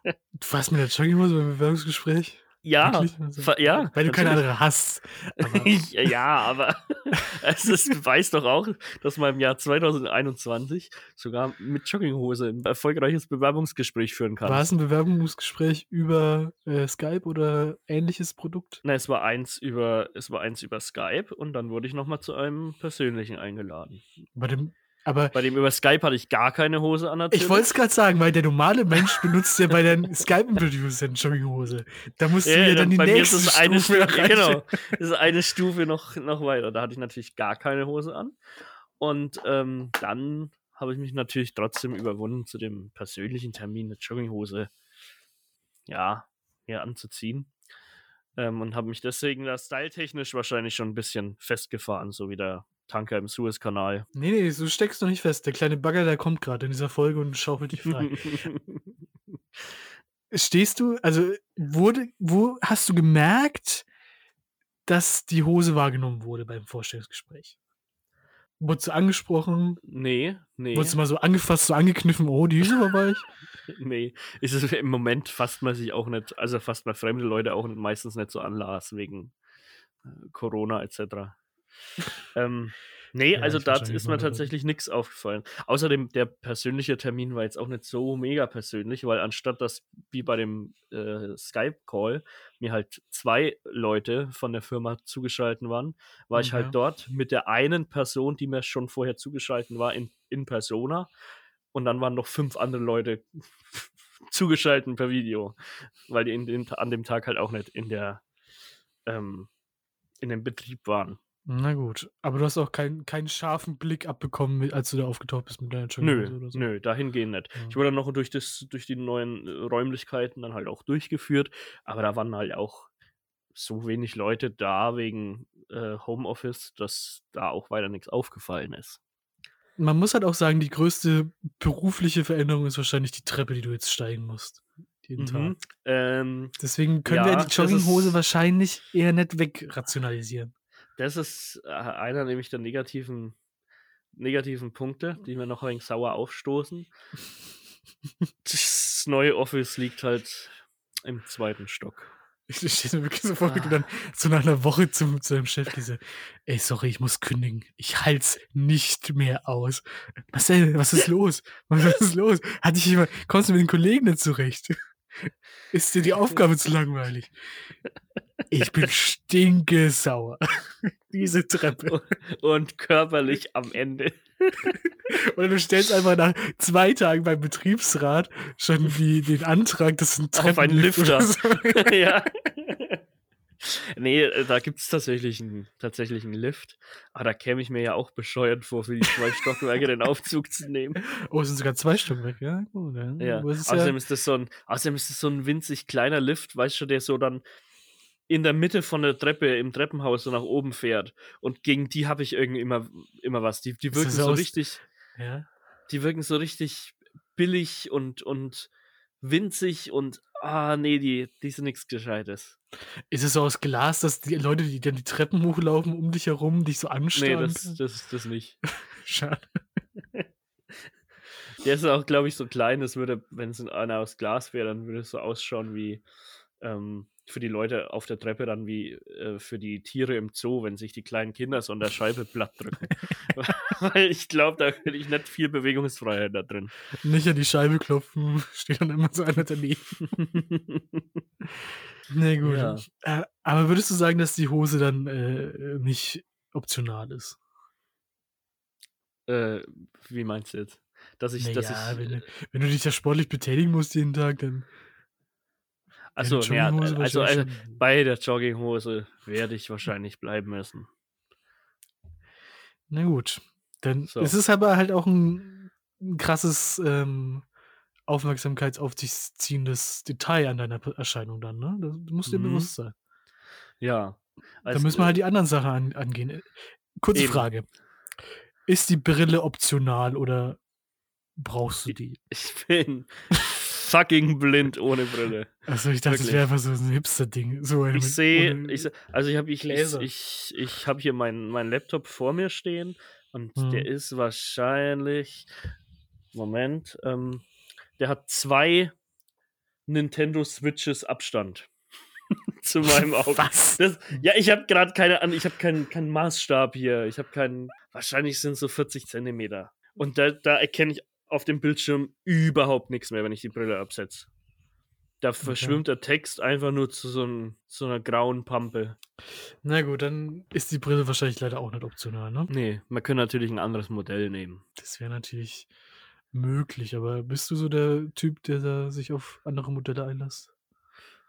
Du warst mit der Jogginghose beim Bewerbungsgespräch? Ja, also, ja. Weil du keine andere hast. Aber. ja, aber es ist, beweist doch auch, dass man im Jahr 2021 sogar mit Jogginghose ein erfolgreiches Bewerbungsgespräch führen kann. War es ein Bewerbungsgespräch über äh, Skype oder ähnliches Produkt? Nein, es war eins über, es war eins über Skype und dann wurde ich nochmal zu einem persönlichen eingeladen. Bei dem aber bei dem über Skype hatte ich gar keine Hose an. Natürlich. Ich wollte es gerade sagen, weil der normale Mensch benutzt ja bei den Skype-Interviews eine Jogginghose. Da musst du ja, ja dann die nächste ist Stufe eine Stufe, Genau, das ist eine Stufe noch, noch weiter. Da hatte ich natürlich gar keine Hose an. Und ähm, dann habe ich mich natürlich trotzdem überwunden, zu dem persönlichen Termin eine Jogginghose ja, hier anzuziehen. Ähm, und habe mich deswegen da styletechnisch wahrscheinlich schon ein bisschen festgefahren, so wie der Tanker im Suezkanal. Nee, nee, du steckst noch nicht fest. Der kleine Bagger, der kommt gerade in dieser Folge und schaufelt dich frei. Stehst du, also wurde, wo hast du gemerkt, dass die Hose wahrgenommen wurde beim Vorstellungsgespräch? Wurdest du angesprochen? nee, nee. Wurdest du mal so angefasst, so angekniffen, oh, die ist aber weich? Nee, ist es im Moment fasst man sich auch nicht, also fasst man fremde Leute auch nicht, meistens nicht so an Lars wegen äh, Corona etc. ähm, nee, Ja, also ich da ist mir tatsächlich nichts aufgefallen. Außerdem, der persönliche Termin war jetzt auch nicht so mega persönlich, weil anstatt dass wie bei dem äh, Skype-Call mir halt zwei Leute von der Firma zugeschaltet waren, war ich Ja. halt dort mit der einen Person, die mir schon vorher zugeschaltet war, in, in Persona. Und dann waren noch fünf andere Leute zugeschaltet per Video, weil die in den, an dem Tag halt auch nicht in der ähm, in dem Betrieb waren. Na gut, aber du hast auch keinen keinen scharfen Blick abbekommen, als du da aufgetaucht bist mit deiner Nö, Jogginghose oder so. nö, dahingehend nicht. Ja. Ich wurde dann noch durch, das, durch die neuen äh, Räumlichkeiten dann halt auch durchgeführt, aber da waren halt auch so wenig Leute da wegen äh, Homeoffice, dass da auch weiter nichts aufgefallen ist. Man muss halt auch sagen, die größte berufliche Veränderung ist wahrscheinlich die Treppe, die du jetzt steigen musst. Jeden Mhm. Tag. Ähm, Deswegen können wir Ja, die das Jogginghose wahrscheinlich eher nicht wegrationalisieren. Das ist äh, einer nämlich der negativen, negativen Punkte, die mir noch ein wenig sauer aufstoßen. Das neue Office liegt halt im zweiten Stock. Ich stehe mir wirklich so vor, wie du Ah. dann so nach einer Woche zum, zu deinem Chef diese, ey, sorry, ich muss kündigen. Ich halt's nicht mehr aus. Marcel, was ist los? Was ist los? Hat dich jemand, kommst du mit den Kollegen nicht zurecht? Ist dir die Aufgabe zu langweilig? Ich bin stinkesauer. Diese Treppe. Und körperlich am Ende. Oder du stellst einfach nach zwei Tagen beim Betriebsrat schon die, den Antrag, dass ein Auf einen Lifter. So. ja. Nee, da gibt es tatsächlich einen, tatsächlich einen Lift. Aber da käme ich mir ja auch bescheuert vor, für die zwei Stockwerke den Aufzug zu nehmen. Oh, es sind sogar zwei weg, ja? Gut, ja. Ja. Ist Außerdem ja ist das so ein, außerdem ist das so ein winzig kleiner Lift, weißt du, der so dann in der Mitte von der Treppe im Treppenhaus so nach oben fährt. Und gegen die habe ich irgendwie immer, immer was. Die, die wirken das so aus- richtig, ja. die wirken so richtig billig und, und winzig und ah, nee, die, die sind nichts Gescheites. Ist es so aus Glas, dass die Leute, die dann die Treppen hochlaufen, um dich herum, dich so Nee, anstarren? das, das ist das nicht. Schade. Der ist auch, glaube ich, so klein, es würde, wenn es einer aus Glas wäre, dann würde es so ausschauen wie ähm, für die Leute auf der Treppe dann wie äh, für die Tiere im Zoo, wenn sich die kleinen Kinder so an der Scheibe platt drücken. Weil ich glaube, da hätte ich nicht viel Bewegungsfreiheit da drin. Nicht an die Scheibe klopfen, steht dann immer so einer daneben. Nee, gut. Ja. Äh, aber würdest du sagen, dass die Hose dann äh, nicht optional ist? äh, wie meinst du jetzt? Dass ich, dass Naja, ich. wenn, du- wenn du dich da sportlich betätigen musst jeden Tag, dann. Achso, ja, also, also bei der Jogginghose werde ich wahrscheinlich bleiben müssen. Na gut. Dann So. ist es aber halt auch ein, ein krasses ähm, Aufmerksamkeits auf dich ziehendes Detail an deiner Erscheinung dann, ne? Das du musst dir Mhm. bewusst sein. Ja. Da Also, müssen wir halt die anderen Sachen an, angehen. Äh, Kurze Eben. Frage. Ist die Brille optional oder brauchst du die? Ich bin fucking blind ohne Brille. Also ich dachte, das Wirklich. wäre einfach so ein Hipster-Ding. So Ich sehe, ohne- ich, se- also ich habe ich, ich, Gläser. ich, ich hab hier meinen mein Laptop vor mir stehen und Mhm. der ist wahrscheinlich, Moment, ähm, der hat zwei Nintendo Switches Abstand zu meinem Auge. Was? Das, ja, ich habe gerade keine Ahnung, ich habe keinen keinen Maßstab hier. Ich habe keinen, wahrscheinlich sind es so 40 Zentimeter. Und da, da erkenne ich auf dem Bildschirm überhaupt nichts mehr, wenn ich die Brille absetze. Da verschwimmt der Text einfach nur zu so, ein, so einer grauen Pampe. Na gut, dann ist die Brille wahrscheinlich leider auch nicht optional, ne? Nee, man könnte natürlich ein anderes Modell nehmen. Das wäre natürlich möglich, aber bist du so der Typ, der da sich auf andere Modelle einlässt?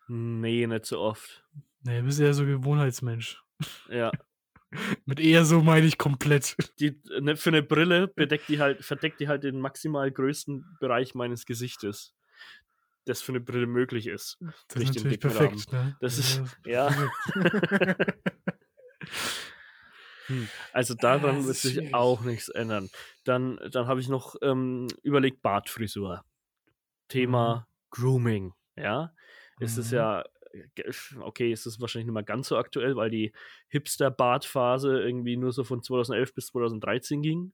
Nee, nicht so oft. Nee, du bist eher so Gewohnheitsmensch. Ja. Mit eher so meine ich komplett. Die, ne, für eine Brille bedeckt die halt, verdeckt die halt den maximal größten Bereich meines Gesichtes. Das für eine Brille möglich ist. Das ist natürlich perfekt, ne? Das ist, Ja. ja. Hm, Also daran das wird ist sich schwierig. auch nichts ändern. Dann, dann habe ich noch ähm, überlegt, Bartfrisur. Thema Grooming, ja. Ist es Mhm. ja, äh, okay, ist es wahrscheinlich nicht mehr ganz so aktuell, weil die Hipster-Bartphase irgendwie nur so von 2011 bis 2013 ging.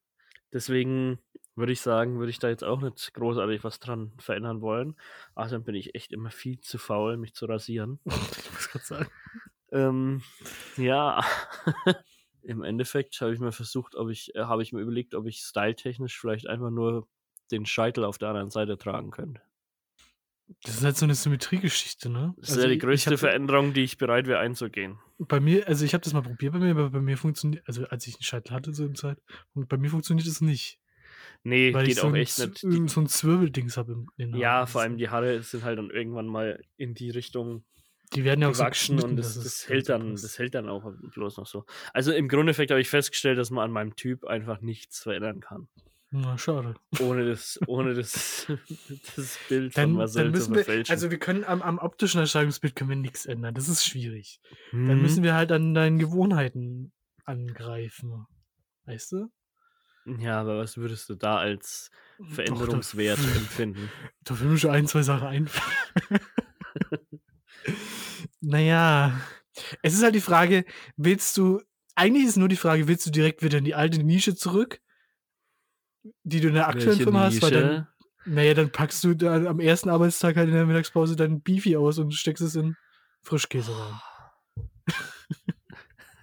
Deswegen würde ich sagen, würde ich da jetzt auch nicht großartig was dran verändern wollen. Außerdem bin ich echt immer viel zu faul, mich zu rasieren. Ich muss gerade sagen. Ähm, ja, im Endeffekt habe ich mir versucht, ob ich, äh, habe ich mir überlegt, ob ich styletechnisch vielleicht einfach nur den Scheitel auf der anderen Seite tragen könnte. Das ist halt so eine Symmetriegeschichte, ne? Das ist ja die größte hab- Veränderung, die ich bereit wäre einzugehen. Bei mir, also ich habe das mal probiert bei mir, aber bei mir funktioniert, also als ich einen Scheitel hatte so im Zeit, und bei mir funktioniert es nicht. Nee, Weil ich geht so auch ein, echt Z- nicht. so ein Zwirbeldings habe Die, Haaren. ja, Das vor allem die Haare sind halt dann irgendwann mal in die Richtung Die werden ja auch so gewachsen geschnitten, und das, das, hält dann das hält dann auch bloß noch so. Also im Grundeffekt habe ich festgestellt, dass man an meinem Typ einfach nichts verändern kann. Na, schade. Ohne das, ohne das, das Bild Dann, von dann Marcel zu müssen wir, verfälschen. also wir können am, am optischen Erscheinungsbild können wir nichts ändern. Das ist schwierig. Dann Mhm. müssen wir halt an deinen Gewohnheiten angreifen. Weißt du? Ja, aber was würdest du da als Doch, da- Veränderungswert empfinden? Da will mir schon ein, zwei Sachen einfallen. naja, es ist halt die Frage, willst du, eigentlich ist nur die Frage, willst du direkt wieder in die alte Nische zurück, die du in der aktuellen Welche Firma hast, weil dann, naja, dann packst du da am ersten Arbeitstag halt in der Mittagspause dein Beefy aus und steckst es in Frischkäse rein.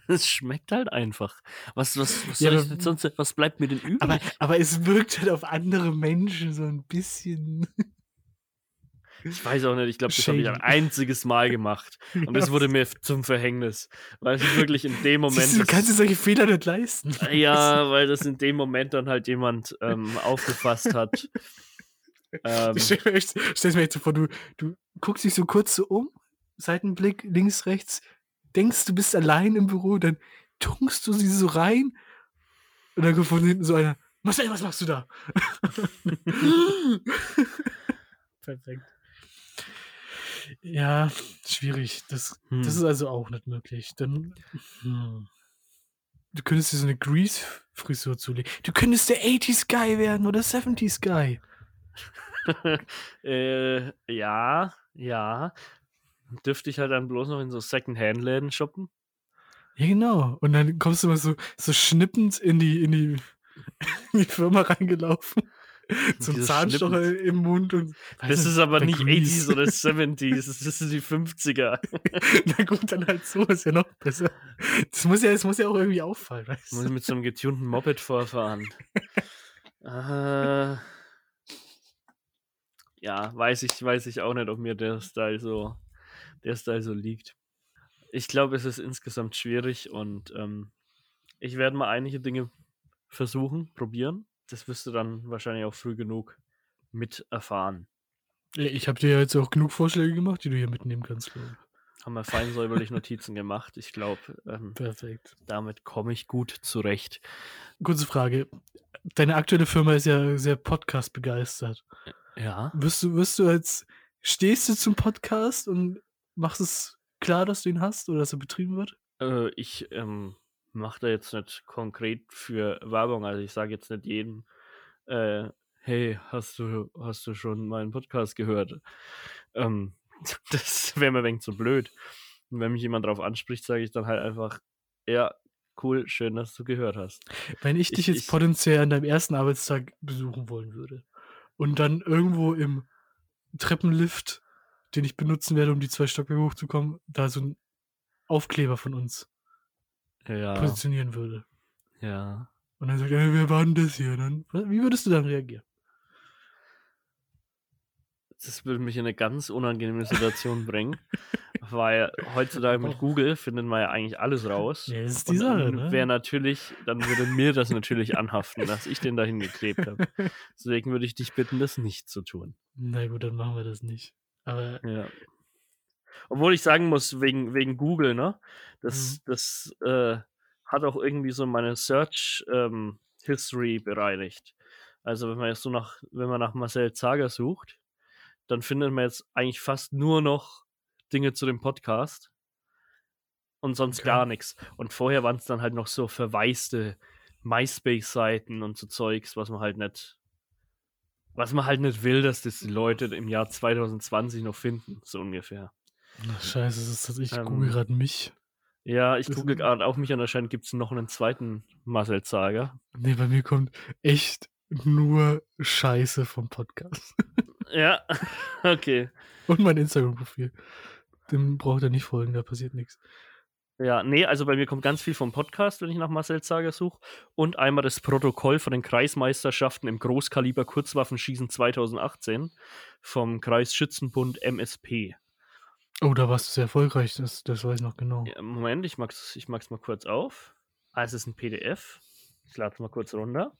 Es schmeckt halt einfach. Was, was, was, Ja, aber- sonst, was bleibt mir denn übrig? Aber, aber es wirkt halt auf andere Menschen so ein bisschen. Ich weiß auch nicht, ich glaube, das habe ich ein einziges Mal gemacht. Und das wurde mir zum Verhängnis. Weil es wirklich in dem Moment. Siehst du, du kannst dir solche Fehler nicht leisten. ja, weil das in dem Moment dann halt jemand ähm, aufgefasst hat. Ähm, Ich stell mir echt, stell's mir echt so vor, du, du guckst dich so kurz so um, Seitenblick, links, rechts, denkst, du bist allein im Büro, dann tunkst du sie so rein und dann kommt von hinten so einer, Marcel, was machst du da? Perfekt. Ja, schwierig. Das, Hm. das ist also auch nicht möglich. Dann, hm. Du könntest dir so eine Grease-Frisur zulegen. Du könntest der 80s-Guy werden oder 70s-Guy. äh, ja, ja. Dürfte ich halt dann bloß noch in so Second-Hand-Läden shoppen? Ja, genau. Und dann kommst du mal so, so schnippend in die, in die, in die Firma reingelaufen. Zum Zahnstocher im Mund und. Das ist aber nicht Grease. 80s oder 70s, das sind die 50er. Na gut, dann halt so ist ja noch besser. Das muss ja, das muss ja auch irgendwie auffallen, weißt Muss ich du? mit so einem getunten Moped vorfahren. äh, ja, weiß ich, weiß ich auch nicht, ob mir der Style so, der Style so liegt. Ich glaube, es ist insgesamt schwierig und ähm, ich werde mal einige Dinge versuchen, probieren. Das wirst du dann wahrscheinlich auch früh genug mit erfahren. Ich habe dir ja jetzt auch genug Vorschläge gemacht, die du hier mitnehmen kannst, glaube ich. Haben wir fein säuberlich Notizen gemacht. Ich glaube, ähm, Perfekt. damit komme ich gut zurecht. Kurze Frage. Deine aktuelle Firma ist ja sehr Podcast begeistert. Ja. Wirst du, wirst du als, stehst du zum Podcast und machst es klar, dass du ihn hast oder dass er betrieben wird? Äh, ich ähm, mache da jetzt nicht konkret für Werbung. Also ich sage jetzt nicht jedem, äh, hey, hast du, hast du schon meinen Podcast gehört? Ähm, das wäre mir ein wenig zu blöd. Und wenn mich jemand darauf anspricht, sage ich dann halt einfach, ja, cool, schön, dass du gehört hast. Wenn ich dich Ich- jetzt ich- potenziell an deinem ersten Arbeitstag besuchen wollen würde und dann irgendwo im Treppenlift, den ich benutzen werde, um die zwei Stockwerke hochzukommen, da so ein Aufkleber von uns Ja, positionieren würde. ja. Und dann sagt er, wer war denn das hier? Dann, wie würdest du dann reagieren? Das würde mich in eine ganz unangenehme Situation bringen, weil heutzutage mit Google findet man ja eigentlich alles raus. Ja, das ist die Sache, dann ne? wäre natürlich, dann würde mir das natürlich anhaften, dass ich den dahin geklebt habe. Deswegen würde ich dich bitten, das nicht zu tun. Na gut, dann machen wir das nicht. Aber Ja. Obwohl ich sagen muss, wegen, wegen Google, ne? Das, Mhm. das, äh, hat auch irgendwie so meine Search ähm, History bereinigt. Also wenn man jetzt so nach, wenn man nach Marcel Zager sucht, dann findet man jetzt eigentlich fast nur noch Dinge zu dem Podcast und sonst Okay. gar nichts. Und vorher waren es dann halt noch so verwaiste MySpace-Seiten und so Zeugs, was man halt nicht, was man halt nicht will, dass das die Leute im Jahr 2020 noch finden, so ungefähr. Ach, scheiße, das ist tatsächlich, ich Ähm, google gerade mich. Ja, ich Das- google gerade auch mich und anscheinend gibt es noch einen zweiten Marcel Zager. Nee, bei mir kommt echt nur Scheiße vom Podcast. Ja, okay. Und mein Instagram-Profil. Dem braucht er nicht folgen, da passiert nichts. Ja, nee, also bei mir kommt ganz viel vom Podcast, wenn ich nach Marcel Zager suche. Und einmal das Protokoll von den Kreismeisterschaften im Großkaliber Kurzwaffenschießen 2018 vom Kreisschützenbund MSP. Oh, da warst du sehr erfolgreich, das, das weiß ich noch genau. Ja, Moment, ich mag's, ich mag's mal kurz auf. Ah, es ist ein PDF. Ich lade es mal kurz runter.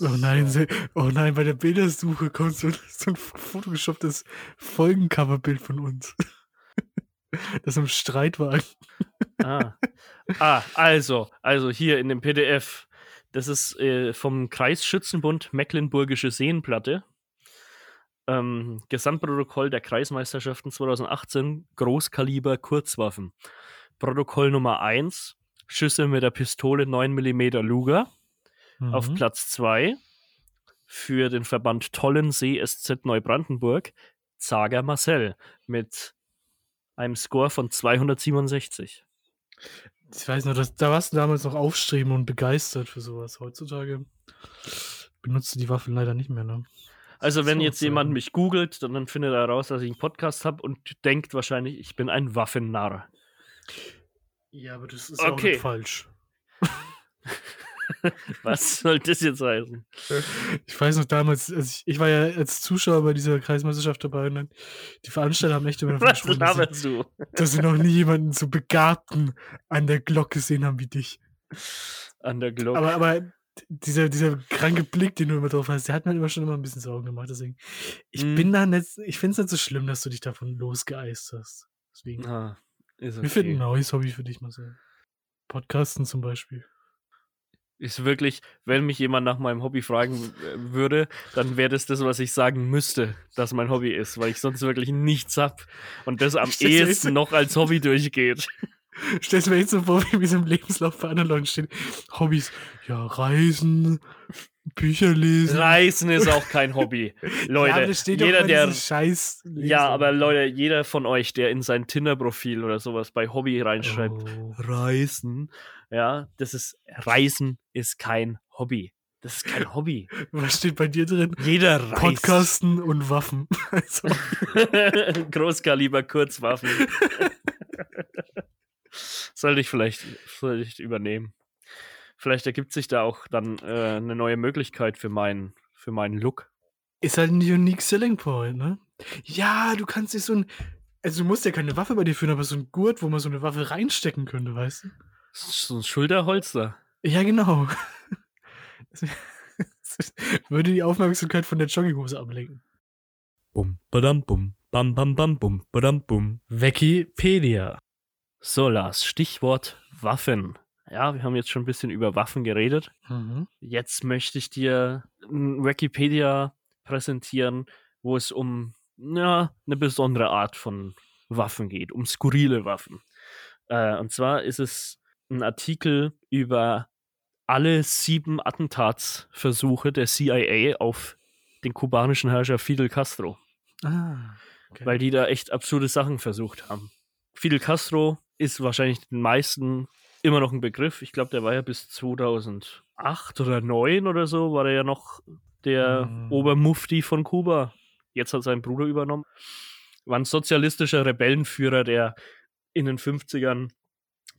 Oh nein, So. oh nein, bei der Bildersuche kommt so, so ein photoshopptes Folgencoverbild von uns. Das im Streitwagen. Ah. ah, also, also hier in dem PDF. Das ist äh, vom Kreisschützenbund Mecklenburgische Seenplatte. Ähm, Gesamtprotokoll der Kreismeisterschaften 2018, Großkaliber Kurzwaffen. Protokoll Nummer 1, Schüsse mit der Pistole 9 mm Luger. Auf Mhm. Platz 2 für den Verband Tollensee SZ Neubrandenburg, Zager Marcel mit einem Score von 267. Ich weiß noch, dass, da warst du damals noch aufstreben und begeistert für sowas. Heutzutage benutzt du die Waffen leider nicht mehr, ne? Also wenn So jetzt jemand Zeiten. mich googelt, dann, dann findet er raus, dass ich einen Podcast habe und denkt wahrscheinlich, ich bin ein Waffennarr. Ja, aber das ist auch Okay. nicht falsch. Was soll das jetzt heißen? Ich weiß noch damals, als ich, ich war ja als Zuschauer bei dieser Kreismeisterschaft dabei und dann, die Veranstalter haben echt immer davon Was gesprochen, dass sie, dass sie noch nie jemanden so begabten an der Glocke gesehen haben wie dich. An der Glocke. Aber, aber dieser, dieser kranke Blick, den du immer drauf hast, der hat mir immer schon immer ein bisschen Sorgen gemacht. Deswegen, ich Mhm. bin da nicht, ich finde es nicht so schlimm, dass du dich davon losgeeist hast. Deswegen, ah, ist wir finden ein okay. neues Hobby für dich, Marcel. Podcasten zum Beispiel. Ist wirklich, wenn mich jemand nach meinem Hobby fragen äh, würde, dann wäre das das, was ich sagen müsste, dass mein Hobby ist, weil ich sonst wirklich nichts hab und das am ehesten noch als Hobby durchgeht. Stellst du mir jetzt so vor, wie es im Lebenslauf bei anderen Leuten steht. Hobbys, ja, Reisen, Bücher lesen. Reisen ist auch kein Hobby. Leute, ja, jeder, der. diesem Scheiß Ja, aber Leute, jeder von euch, der in sein Tinder-Profil oder sowas bei Hobby reinschreibt, Oh. Reisen, ja, das ist, Reisen ist kein Hobby. Das ist kein Hobby. Was steht bei dir drin? Jeder reist. Podcasten und Waffen. Also, Großkaliber Kurzwaffen. Sollte ich vielleicht sollte ich übernehmen. Vielleicht ergibt sich da auch dann äh, eine neue Möglichkeit für meinen, für meinen Look. ist halt ein unique selling point, ne? Ja, du kannst dir so ein. Also, du musst ja keine Waffe bei dir führen, aber so ein Gurt, wo man so eine Waffe reinstecken könnte, weißt du? So ein Schulterholster. Ja, genau. Würde die Aufmerksamkeit von der Jogginghose ablenken. Bum, badam, bum, bam, bam, bam, bum, badam, bum. Wikipedia. So, Lars, Stichwort Waffen. Ja, wir haben jetzt schon ein bisschen über Waffen geredet. Mhm. Jetzt möchte ich dir ein Wikipedia präsentieren, wo es um ja, eine besondere Art von Waffen geht, um skurrile Waffen. Äh, und zwar ist es ein Artikel über alle sieben Attentatsversuche der CIA auf den kubanischen Herrscher Fidel Castro Ah. Okay. weil die da echt absurde Sachen versucht haben. Fidel Castro ist wahrscheinlich den meisten immer noch ein Begriff. Ich glaube, der war ja bis 2008 oder 2009 oder so, war er ja noch der Mhm. Obermufti von Kuba. Jetzt hat sein Bruder übernommen. War ein sozialistischer Rebellenführer, der in den 50ern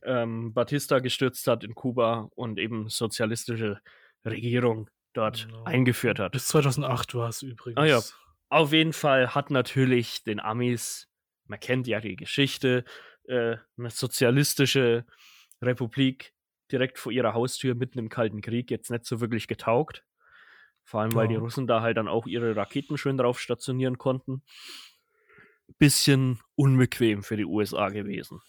ähm, Batista gestürzt hat in Kuba und eben sozialistische Regierung dort Genau. eingeführt hat. Bis 2008 war es übrigens. Ah ja. Auf jeden Fall hat natürlich den Amis, man kennt ja die Geschichte, äh, eine sozialistische Republik direkt vor ihrer Haustür mitten im Kalten Krieg jetzt nicht so wirklich getaugt. Vor allem, weil die Ja. Russen da halt dann auch ihre Raketen schön drauf stationieren konnten. Bisschen unbequem für die USA gewesen.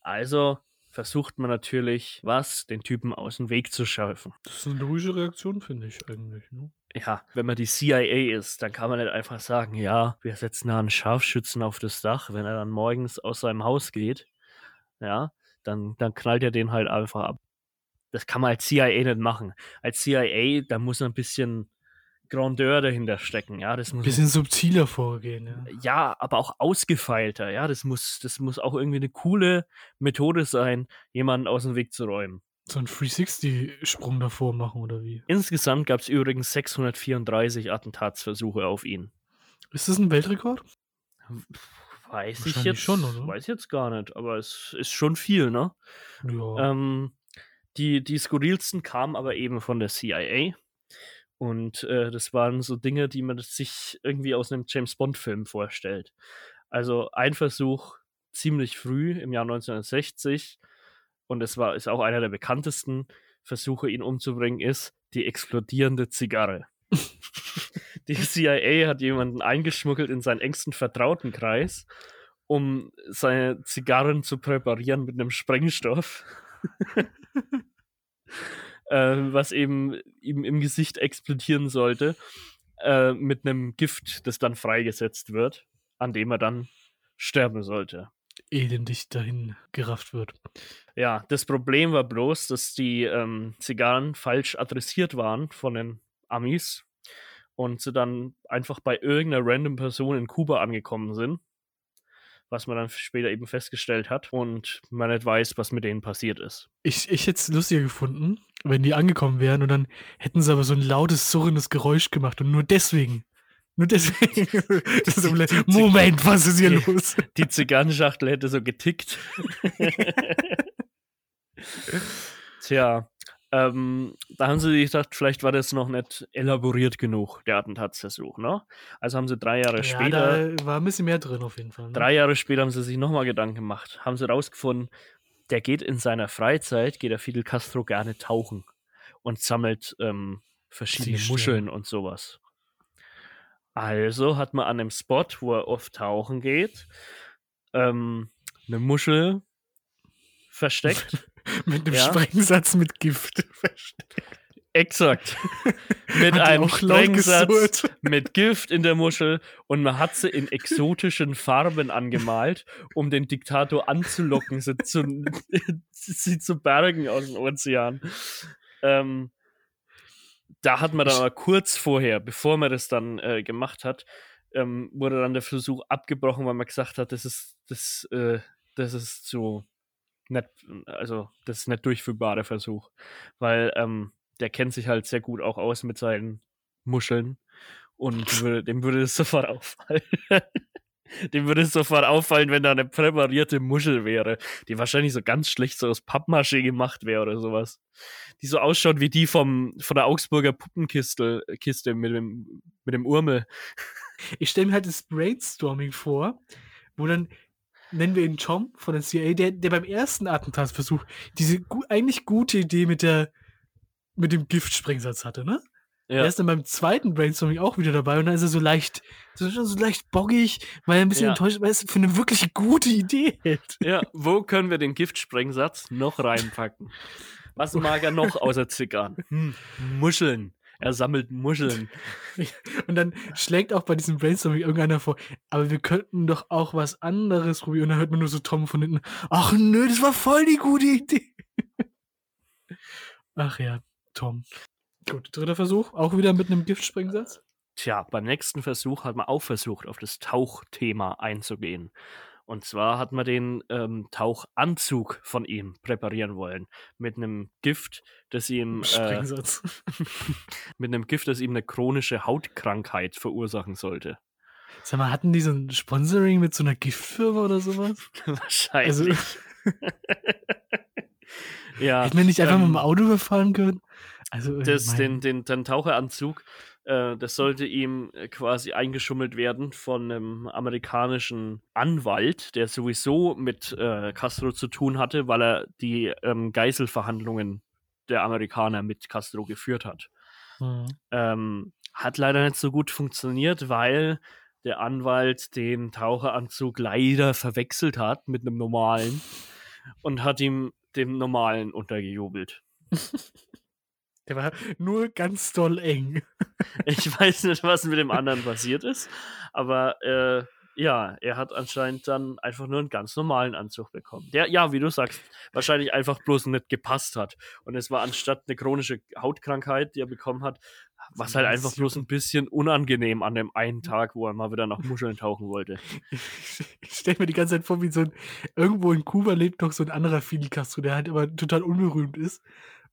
Also versucht man natürlich, was, den Typen aus dem Weg zu schaffen. Das ist eine logische Reaktion, finde ich eigentlich. Ne? Ja, wenn man die CIA ist, dann kann man nicht einfach sagen, ja, wir setzen da einen Scharfschützen auf das Dach, wenn er dann morgens aus seinem Haus geht, ja, dann, dann knallt er den halt einfach ab. Das kann man als CIA nicht machen. Als CIA, da muss ein bisschen Grandeur dahinter stecken, ja. Das muss Bisschen subtiler vorgehen, ja. ja, aber auch ausgefeilter, ja. Das muss, das muss auch irgendwie eine coole Methode sein, jemanden aus dem Weg zu räumen. So einen 360-Sprung davor machen oder wie? Insgesamt gab es übrigens 634 Attentatsversuche auf ihn. Ist das ein Weltrekord? Weiß ich jetzt schon, oder? Weiß ich jetzt gar nicht, aber es ist schon viel, ne? Ja. Ähm, die, die skurrilsten kamen aber eben von der CIA. Und äh, das waren so Dinge, die man sich irgendwie aus einem James Bond-Film vorstellt. Also ein Versuch ziemlich früh im Jahr 1960, und es war ist auch einer der bekanntesten Versuche, ihn umzubringen, ist die explodierende Zigarre. die CIA hat jemanden eingeschmuggelt in seinen engsten Vertrautenkreis, um seine Zigarren zu präparieren mit einem Sprengstoff. äh, was eben ihm im Gesicht explodieren sollte, äh, mit einem Gift, das dann freigesetzt wird, an dem er dann sterben sollte. Elendig dahin gerafft wird. Ja, das Problem war bloß, dass die ähm, Zigarren falsch adressiert waren von den Amis und sie dann einfach bei irgendeiner random Person in Kuba angekommen sind, was man dann später eben festgestellt hat und man nicht weiß, was mit denen passiert ist. Ich, ich hätte es lustiger gefunden, wenn die angekommen wären und dann hätten sie aber so ein lautes, surrendes Geräusch gemacht und nur deswegen. Nur deswegen. Das ist Die- die- Moment, was ist hier die- los? Die Zigarrenschachtel hätte so getickt. Tja, ähm, da haben sie sich gedacht, vielleicht war das noch nicht elaboriert genug, der Attentatsversuch, ne? Also haben sie drei Jahre Ja, später, da war ein bisschen mehr drin auf jeden Fall. Ne? drei Jahre später haben sie sich nochmal Gedanken gemacht, haben sie rausgefunden, der geht in seiner Freizeit, geht der Fidel Castro gerne tauchen und sammelt ähm, verschiedene. Muscheln und sowas. Also hat man an dem Spot, wo er oft tauchen geht, ähm, eine Muschel versteckt. Mit einem Ja. Sprengsatz mit Gift. Exakt. Mit einem Sprengsatz, mit Gift in der Muschel und man hat sie in exotischen Farben angemalt, um den Diktator anzulocken, sie zu, sie zu bergen aus dem Ozean. Ähm, da hat man dann aber kurz vorher, bevor man das dann äh, gemacht hat, ähm, wurde dann der Versuch abgebrochen, weil man gesagt hat, das ist, das, äh, das ist zu nicht, also das ist nicht durchführbare Versuch. Weil ähm, der kennt sich halt sehr gut auch aus mit seinen Muscheln und würde, dem würde es sofort auffallen. Dem würde es sofort auffallen, wenn da eine präparierte Muschel wäre, die wahrscheinlich so ganz schlecht so aus Pappmaché gemacht wäre oder sowas. Die so ausschaut wie die vom, von der Augsburger Puppenkiste Kiste mit dem, mit dem Urmel. Ich stelle mir halt das Brainstorming vor, wo dann, nennen wir ihn Tom von der CIA, der, der beim ersten Attentatsversuch diese gu eigentlich gute Idee mit der mit dem Giftsprengsatz hatte, ne? Ja. Er ist dann beim zweiten Brainstorming auch wieder dabei und dann ist er so leicht, so, so leicht boggig, weil er ein bisschen Ja. enttäuscht ist, weil er es für eine wirklich gute Idee hält. Ja, wo können wir den Giftsprengsatz noch reinpacken? Was mag er noch außer Zigarren? Hm, Muscheln. Er sammelt Muscheln. Und dann schlägt auch bei diesem Brainstorming irgendeiner vor, aber wir könnten doch auch was anderes probieren. Und dann hört man nur so Tom von hinten, ach nö, das war voll die gute Idee. Ach ja, Tom. Gut, dritter Versuch, auch wieder mit einem Giftsprengsatz. Tja, beim nächsten Versuch hat man auch versucht, auf das Tauchthema einzugehen. Und zwar hat man den ähm, Tauchanzug von ihm präparieren wollen. Mit einem Gift, das ihm äh, mit einem Gift, das ihm eine chronische Hautkrankheit verursachen sollte. Sag mal, hatten die so ein Sponsoring mit so einer Giftfirma oder sowas? Wahrscheinlich. Also, ja, hätten wir nicht einfach ähm, mit dem Auto überfahren können? Also, äh, das, den, den, den Taucheranzug, äh, das sollte ihm äh, quasi eingeschummelt werden von einem amerikanischen Anwalt, der sowieso mit äh, Castro zu tun hatte, weil er die ähm, Geiselverhandlungen der Amerikaner mit Castro geführt hat. Mhm. Ähm, hat leider nicht so gut funktioniert, weil der Anwalt den Taucheranzug leider verwechselt hat mit einem normalen und hat ihm dem Normalen untergejubelt. Der war nur ganz doll eng. Ich weiß nicht, was mit dem anderen passiert ist, aber äh, ja, er hat anscheinend dann einfach nur einen ganz normalen Anzug bekommen. Der, ja, wie du sagst, wahrscheinlich einfach bloß nicht gepasst hat. Und es war anstatt eine chronische Hautkrankheit, die er bekommen hat, was halt einfach bloß ein bisschen unangenehm an dem einen Tag, wo er mal wieder nach Muscheln tauchen wollte. Ich stelle mir die ganze Zeit vor, wie so ein, irgendwo in Kuba lebt noch so ein anderer Fidel Castro, der halt aber total unberühmt ist.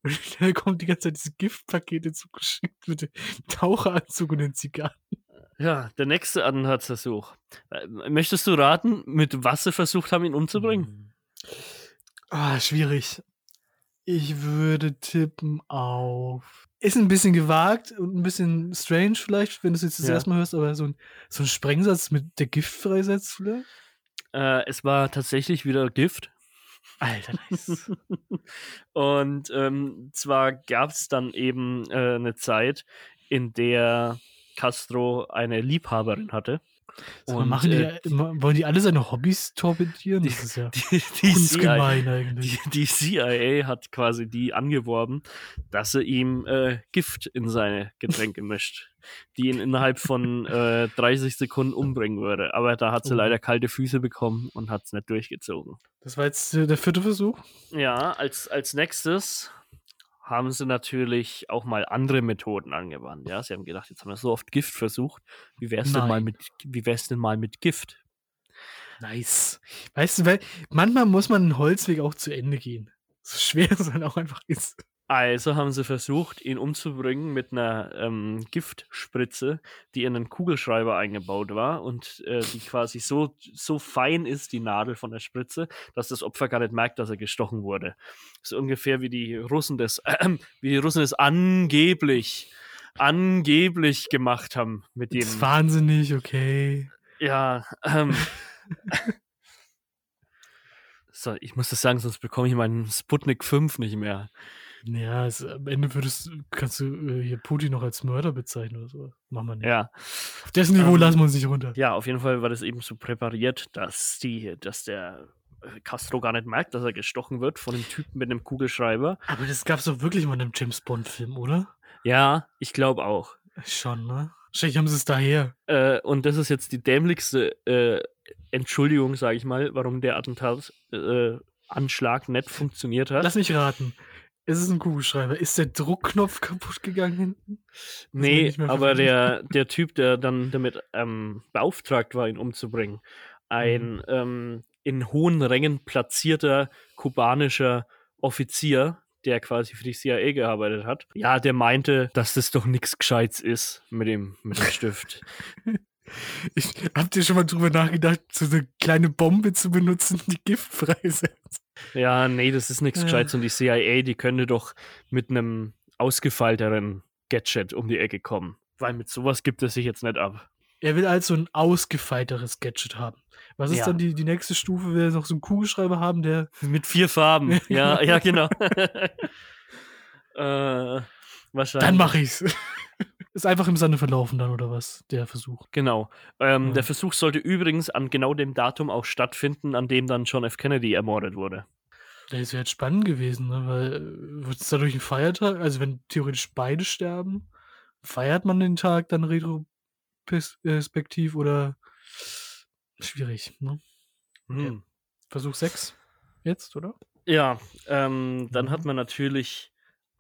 Und dann kommen die ganze Zeit diese Giftpakete zugeschickt mit dem Taucheranzug und den Zigarren. Ja, der nächste Attentatsversuch. Äh, Möchtest du raten, mit was sie versucht haben, ihn umzubringen? Ah, schwierig. Ich würde tippen auf. Ist ein bisschen gewagt und ein bisschen strange vielleicht, wenn du es jetzt das Ja. erste Mal hörst, aber so ein, so ein Sprengsatz mit der Gift freisetzt vielleicht? Äh, es war tatsächlich wieder Gift. Alter, nice. Und ähm, zwar gab es dann eben äh, eine Zeit, in der Castro eine Liebhaberin hatte. Mal, Und, machen die, äh, wollen die alle seine Hobbys torpedieren? Das ist ja Die, die, CIA, kunstgemein eigentlich. die, die CIA hat quasi die angeworben, dass sie ihm äh, Gift in seine Getränke mischt, die ihn innerhalb von äh, 30 Sekunden umbringen würde. Aber da hat sie Oh. leider kalte Füße bekommen und hat es nicht durchgezogen. Das war jetzt äh, der vierte Versuch. Ja, als, als nächstes haben sie natürlich auch mal andere Methoden angewandt. Ja, sie haben gedacht, jetzt haben wir so oft Gift versucht. Wie wär's denn mal mit, wie wär's denn mal mit Gift? Nice. Weißt du, weil manchmal muss man einen Holzweg auch zu Ende gehen. So schwer es dann auch einfach ist. Also haben sie versucht, ihn umzubringen mit einer ähm, Giftspritze, die in einen Kugelschreiber eingebaut war und äh, die quasi so, so fein ist, die Nadel von der Spritze, dass das Opfer gar nicht merkt, dass er gestochen wurde. So ungefähr wie die Russen das, äh, wie die Russen es angeblich, angeblich gemacht haben mit Das dem. ist wahnsinnig, okay. Ja, ähm. So, ich muss das sagen, sonst bekomme ich meinen Sputnik 5 nicht mehr. Ja, es, am Ende würdest, kannst du äh, hier Putin noch als Mörder bezeichnen oder so. Machen wir nicht. Ja. Auf dessen Niveau Ähm, lassen wir uns nicht runter. Ja, auf jeden Fall war das eben so präpariert, dass die, dass der äh, Castro gar nicht merkt, dass er gestochen wird von dem Typen mit einem Kugelschreiber. Aber das gab es doch wirklich mal in einem James Bond-Film, oder? Ja, ich glaube auch. Schon, ne? Wahrscheinlich haben sie es daher. Äh, und das ist jetzt die dämlichste äh, Entschuldigung, sage ich mal, warum der Attentatsanschlag äh, Anschlag nicht funktioniert hat. Lass mich raten. Es ist ein Kugelschreiber. Ist der Druckknopf kaputt gegangen hinten? nee, aber der, der Typ, der dann damit ähm, beauftragt war, ihn umzubringen, ein Mhm. ähm, in hohen Rängen platzierter kubanischer Offizier, der quasi für die CIA gearbeitet hat, ja, der meinte, dass das doch nichts Gescheites ist mit dem, mit dem Stift. Ich, habt ihr schon mal drüber nachgedacht, so eine kleine Bombe zu benutzen, die Gift freisetzt? ja, nee, das ist nichts. Gescheites und die CIA, die könnte doch mit einem ausgefeilteren Gadget um die Ecke kommen. Weil mit sowas gibt es sich jetzt nicht ab. Er will also ein ausgefeilteres Gadget haben. Was ist Ja. dann die, die nächste Stufe? Will er noch so einen Kugelschreiber haben, der. Mit vier Farben. Ja, ja, genau. äh, wahrscheinlich. Dann mach ich's. Ist einfach im Sande verlaufen dann, oder was? Der Versuch. Genau. Ähm, Ja. Der Versuch sollte übrigens an genau dem Datum auch stattfinden, an dem dann John F. Kennedy ermordet wurde. Das wäre jetzt spannend gewesen, ne? Weil wird es dadurch ein Feiertag? Also wenn theoretisch beide sterben, feiert man den Tag dann retrospektiv oder schwierig, ne? Hm. Versuch 6 jetzt, oder? Ja, ähm, dann hat Mhm. man natürlich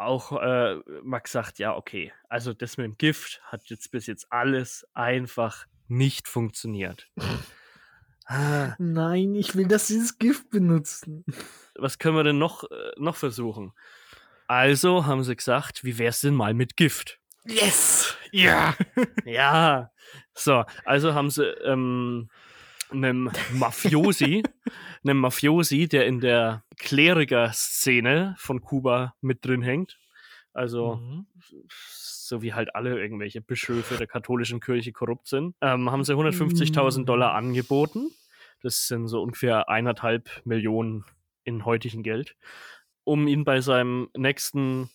auch äh, mal gesagt, ja, okay, also das mit dem Gift hat jetzt bis jetzt alles einfach nicht funktioniert. Ah, Nein, ich will, dass sie das Gift benutzen. was können wir denn noch, äh, noch versuchen? Also haben sie gesagt, wie wär's denn mal mit Gift? Yes! Ja! Ja, so, also haben sie ähm, einem Mafiosi, einem Mafiosi, der in der Kleriker-Szene von Kuba mit drin hängt, also Mhm. so wie halt alle irgendwelche Bischöfe der katholischen Kirche korrupt sind, ähm, haben sie 150.000 Dollar angeboten. Das sind so ungefähr eineinhalb Millionen in heutigen Geld, um ihn bei seinem nächsten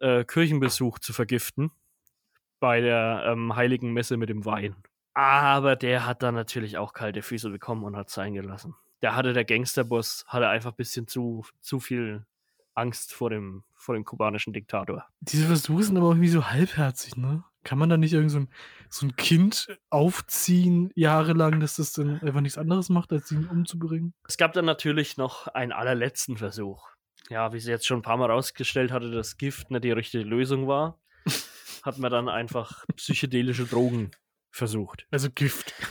äh, Kirchenbesuch zu vergiften bei der ähm, heiligen Messe mit dem Wein. Aber der hat dann natürlich auch kalte Füße bekommen und hat sein gelassen. der hatte der Gangsterboss, hatte einfach ein bisschen zu, zu viel Angst vor dem, vor dem kubanischen Diktator. Diese Versuche sind aber auch irgendwie so halbherzig, ne? Kann man da nicht irgend so ein, so ein Kind aufziehen, jahrelang, dass das dann einfach nichts anderes macht, als ihn umzubringen? Es gab dann natürlich noch einen allerletzten Versuch. Ja, wie sie jetzt schon ein paar Mal rausgestellt hatte, dass Gift nicht die richtige Lösung war, hat man dann einfach psychedelische Drogen versucht. Also Gift.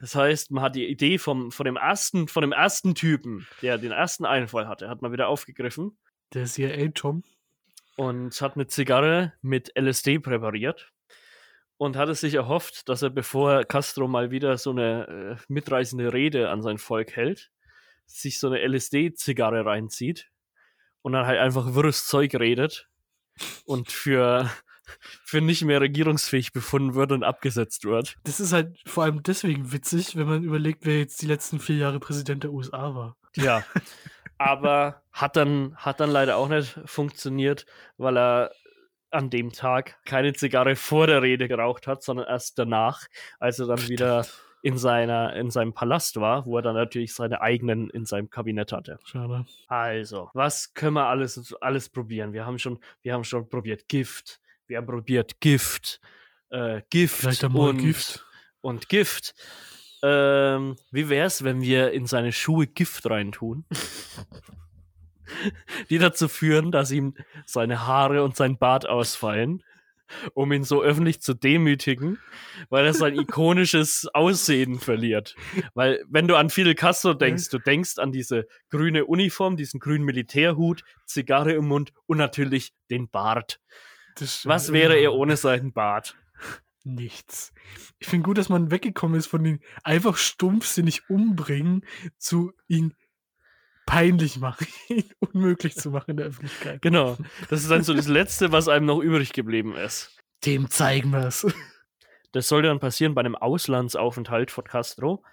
Das heißt, man hat die Idee vom, von, dem ersten, von dem ersten Typen, der den ersten Einfall hatte, hat man wieder aufgegriffen Der CIA-Tom. und hat eine Zigarre mit LSD präpariert und hatte sich erhofft, dass er, bevor Castro mal wieder so eine äh, mitreißende Rede an sein Volk hält, sich so eine LSD-Zigarre reinzieht und dann halt einfach wirres Zeug redet und für, für nicht mehr regierungsfähig befunden wird und abgesetzt wird. Das ist halt vor allem deswegen witzig, wenn man überlegt, wer jetzt die letzten vier Jahre Präsident der USA war. Ja. Aber hat dann, hat dann leider auch nicht funktioniert, weil er an dem Tag keine Zigarre vor der Rede geraucht hat, sondern erst danach, als er dann wieder in, seiner, in seinem Palast war, wo er dann natürlich seine eigenen in seinem Kabinett hatte. Schade. Also, was können wir alles, alles probieren? Wir haben schon, wir haben schon probiert Gift, wir haben probiert Gift, äh, Gift und Gift. und Gift. Ähm, wie wär's, wenn wir in seine Schuhe Gift reintun? Die dazu führen, dass ihm seine Haare und sein Bart ausfallen, um ihn so öffentlich zu demütigen, weil er sein ikonisches Aussehen verliert. Weil, wenn du an Fidel Castro denkst, du denkst an diese grüne Uniform, diesen grünen Militärhut, Zigarre im Mund und natürlich den Bart. Was wäre er ohne seinen Bart? Nichts. Ich finde gut, dass man weggekommen ist von den einfach stumpfsinnig umbringen zu ihn peinlich machen, ihn unmöglich zu machen in der Öffentlichkeit. Genau. Das ist dann so das Letzte, was einem noch übrig geblieben ist. Dem zeigen wir es. Das sollte dann passieren bei einem Auslandsaufenthalt von Castro.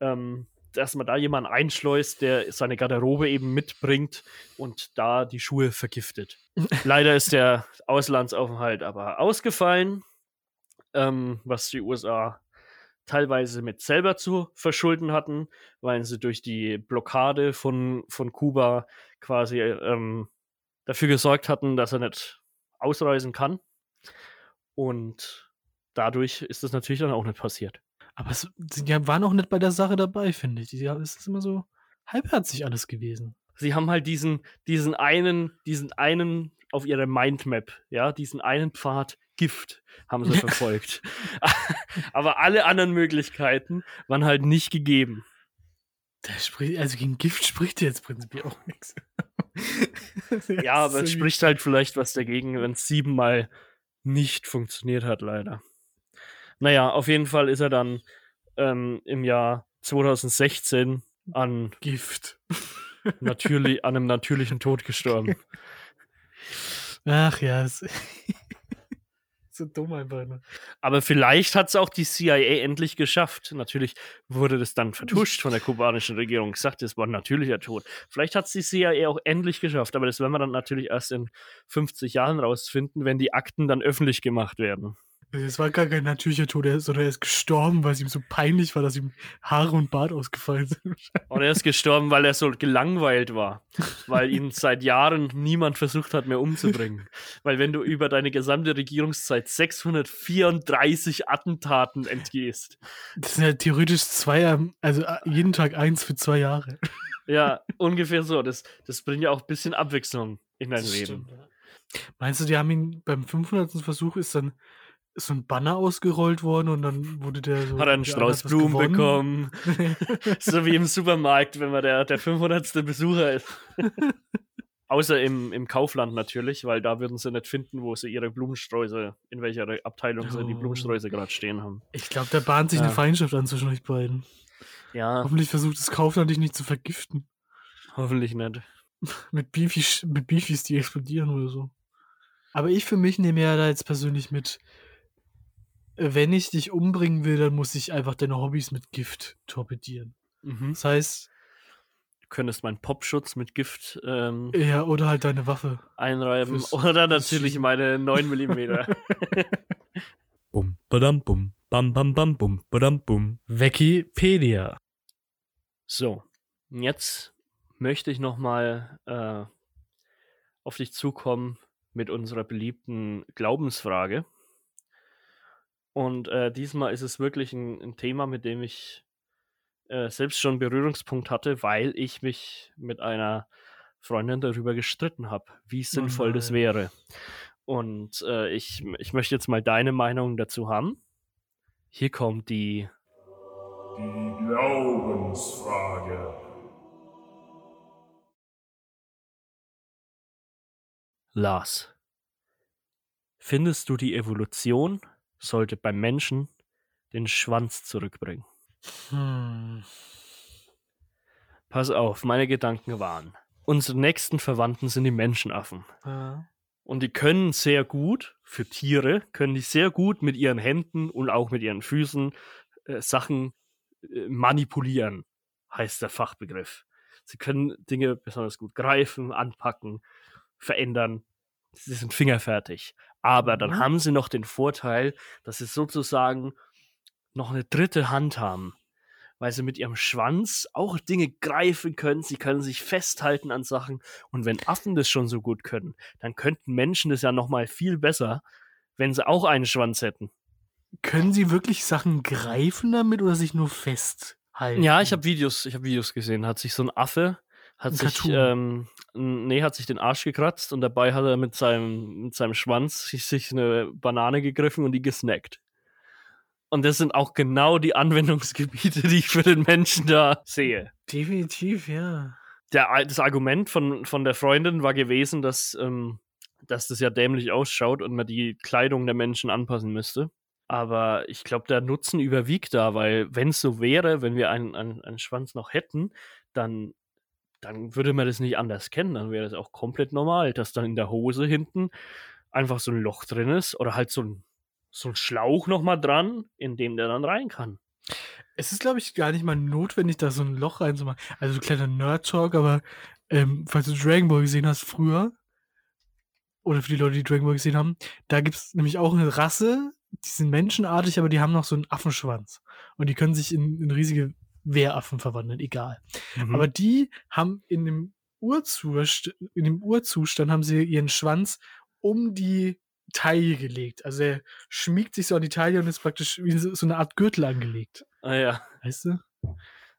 Ähm, dass man da jemanden einschleust, der seine Garderobe eben mitbringt und da die Schuhe vergiftet. Leider ist der Auslandsaufenthalt aber ausgefallen, ähm, was die USA teilweise mit selber zu verschulden hatten, weil sie durch die Blockade von, von Kuba quasi ähm, dafür gesorgt hatten, dass er nicht ausreisen kann. Und dadurch ist das natürlich dann auch nicht passiert. Aber es, die waren auch nicht bei der Sache dabei, finde ich. Ja, es ist immer so halbherzig alles gewesen. Sie haben halt diesen, diesen einen, diesen einen auf ihrer Mindmap, ja, diesen einen Pfad Gift haben sie verfolgt. Aber alle anderen Möglichkeiten waren halt nicht gegeben. Spricht, also gegen Gift spricht jetzt prinzipiell auch nichts. Ja, aber es spricht halt vielleicht was dagegen, wenn es siebenmal nicht funktioniert hat, leider. Naja, auf jeden Fall ist er dann ähm, im Jahr 2016 an, Gift. natürlich, an einem natürlichen Tod gestorben. Ach ja, es so dumm einfach. Ne? Aber vielleicht hat es auch die CIA endlich geschafft. Natürlich wurde das dann vertuscht von der kubanischen Regierung. Gesagt, es war ein natürlicher Tod. Vielleicht hat es die CIA auch endlich geschafft. Aber das werden wir dann natürlich erst in 50 Jahren rausfinden, wenn die Akten dann öffentlich gemacht werden. Es war gar kein natürlicher Tod, er sondern er ist gestorben, weil es ihm so peinlich war, dass ihm Haare und Bart ausgefallen sind. Und er ist gestorben, weil er so gelangweilt war. Weil ihn seit Jahren niemand versucht hat, mehr umzubringen. Weil wenn du über deine gesamte Regierungszeit 634 Attentaten entgehst, Das sind ja theoretisch zwei, am- also äh, jeden Tag eins für zwei Jahre. ja, ungefähr so. Das, das bringt ja auch ein bisschen Abwechslung in dein Leben. Meinst du, die haben ihn beim 500. Versuch ist dann so ein Banner ausgerollt worden und dann wurde der so. Hat er einen Strauß Blumen bekommen. so wie im Supermarkt, wenn man der, der 500. Besucher ist. Außer im, im Kaufland natürlich, weil da würden sie nicht finden, wo sie ihre Blumensträuße, in welcher Abteilung sie die Oh. Blumensträuße gerade stehen haben. Ich glaube, da bahnt sich eine Ja. Feindschaft an zwischen euch beiden. Ja, Hoffentlich versucht das Kaufland dich nicht zu vergiften. hoffentlich nicht. Mit Beefies, mit Beefies, die explodieren oder so. Aber ich für mich nehme ja da jetzt persönlich mit, wenn ich dich umbringen will, dann muss ich einfach deine Hobbys mit Gift torpedieren. Mhm. Das heißt, Du könntest meinen Popschutz mit Gift ähm, ja, oder halt deine Waffe. einreiben. Oder natürlich meine 9 mm. Bum, badam, bum, bam, bam, bam, bum, badam, bum. Wikipedia. so, Jetzt möchte ich nochmal äh, auf dich zukommen mit unserer beliebten Glaubensfrage. Und äh, diesmal ist es wirklich ein, ein Thema, mit dem ich äh, selbst schon Berührungspunkt hatte, weil ich mich mit einer Freundin darüber gestritten habe, wie sinnvoll das nein. wäre. Und äh, ich, ich möchte jetzt mal deine Meinung dazu haben. Hier kommt die Die Glaubensfrage. Lars. Findest du, die Evolution sollte beim Menschen den Schwanz zurückbringen? Hm. Pass auf, meine Gedanken waren. Unsere nächsten Verwandten sind die Menschenaffen. Ja. Und die können sehr gut, für Tiere, können die sehr gut mit ihren Händen und auch mit ihren Füßen äh, Sachen äh, manipulieren, heißt der Fachbegriff. Sie können Dinge besonders gut greifen, anpacken, verändern. Sie sind fingerfertig. Aber dann Mhm. haben sie noch den Vorteil, dass sie sozusagen noch eine dritte Hand haben. Weil sie mit ihrem Schwanz auch Dinge greifen können. Sie können sich festhalten an Sachen. Und wenn Affen das schon so gut können, dann könnten Menschen das ja noch mal viel besser, wenn sie auch einen Schwanz hätten. Können sie wirklich Sachen greifen damit oder sich nur festhalten? Ja, ich habe Videos, ich habe Videos gesehen. Hat sich so ein Affe, hat Ein sich, ähm, nee, hat sich den Arsch gekratzt und dabei hat er mit seinem, mit seinem Schwanz sich, sich eine Banane gegriffen und die gesnackt. Und das sind auch genau die Anwendungsgebiete, die ich für den Menschen da sehe. Definitiv, ja. Der, das Argument von, von der Freundin war gewesen, dass, ähm, dass das ja dämlich ausschaut und man die Kleidung der Menschen anpassen müsste. Aber ich glaube, der Nutzen überwiegt da, weil wenn es so wäre, wenn wir einen, einen, einen Schwanz noch hätten, dann, dann würde man das nicht anders kennen. Dann wäre das auch komplett normal, dass dann in der Hose hinten einfach so ein Loch drin ist oder halt so ein, so ein Schlauch nochmal dran, in dem der dann rein kann. Es ist, glaube ich, gar nicht mal notwendig, da so ein Loch reinzumachen. Also, so kleiner Nerd-Talk, aber ähm, falls du Dragon Ball gesehen hast früher, oder für die Leute, die Dragon Ball gesehen haben, da gibt es nämlich auch eine Rasse, die sind menschenartig, aber die haben noch so einen Affenschwanz. Und die können sich in, in riesige Wehraffen verwandeln, egal. Mhm. Aber die haben in dem Urzustand, in dem Urzustand haben sie ihren Schwanz um die Taille gelegt. Also er schmiegt sich so an die Taille und ist praktisch wie so, eine Art Gürtel angelegt. ah ja. Weißt du?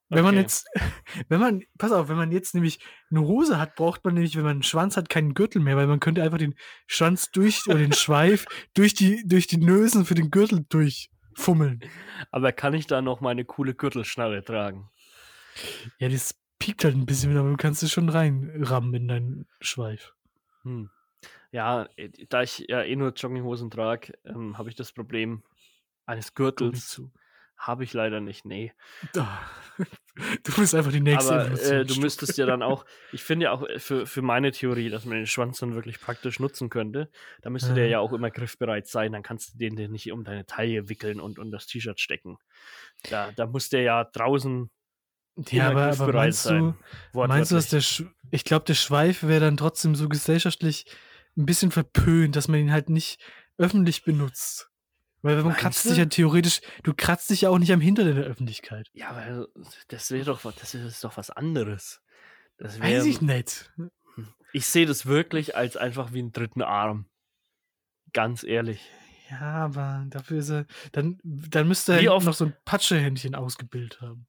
Wenn man Okay. jetzt, wenn man, pass auf, wenn man jetzt nämlich eine Hose hat, braucht man nämlich, wenn man einen Schwanz hat, keinen Gürtel mehr, weil man könnte einfach den Schwanz durch, oder den Schweif durch die, durch die Nösen für den Gürtel durchfummeln. Aber kann ich da noch meine coole Gürtelschnarre tragen? Ja, das piekt halt ein bisschen, aber du kannst es schon reinrammen in deinen Schweif. Hm. Ja, äh, da ich ja eh nur Jogginghosen trage, ähm, habe ich das Problem eines Gürtels. Habe ich leider nicht, nee. Du bist einfach die nächste Aber äh, du müsstest ja dann auch, ich finde ja auch äh, für, für meine Theorie, dass man den Schwanz dann wirklich praktisch nutzen könnte, da müsste der Ja. ja auch immer griffbereit sein. Dann kannst du den, den nicht um deine Taille wickeln und, und das T-Shirt stecken. Da, da muss der ja draußen Ja, aber, aber meinst du, sein. meinst du, dass der Sch ich glaube, der Schweif wäre dann trotzdem so gesellschaftlich ein bisschen verpönt, dass man ihn halt nicht öffentlich benutzt. Weil man kratzt du? dich ja theoretisch, du kratzt dich ja auch nicht am Hintern in der Öffentlichkeit. Ja, weil das wäre doch, was- das ist doch was anderes. Das Weiß wär- ich nicht. Ich sehe das wirklich als einfach wie einen dritten Arm. Ganz ehrlich. Ja, aber dafür ist er, dann, dann müsste er Wie oft- noch so ein Patschehändchen ausgebildet haben.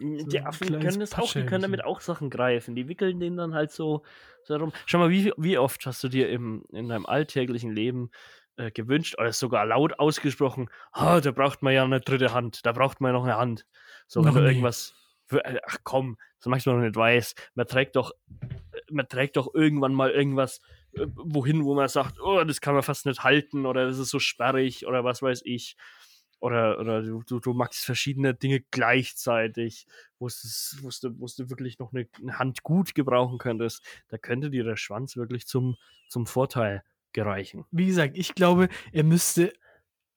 Die ein Affen können das auch, die können damit auch Sachen greifen. Die wickeln den dann halt so, so herum. Schau mal, wie, wie oft hast du dir im, in deinem alltäglichen Leben äh, gewünscht oder sogar laut ausgesprochen, ah, da braucht man ja eine dritte Hand, da braucht man ja noch eine Hand. So, wenn du nie. irgendwas, für, äh, ach komm, so manchmal noch nicht weiß, man trägt doch, äh, man trägt doch irgendwann mal irgendwas äh, wohin, wo man sagt, oh, das kann man fast nicht halten oder das ist so sperrig oder was weiß ich. Oder, oder du, du, du magst verschiedene Dinge gleichzeitig, wo du wirklich noch eine, eine Hand gut gebrauchen könntest. Da könnte dir der Schwanz wirklich zum, zum Vorteil gereichen. Wie gesagt, ich glaube, er müsste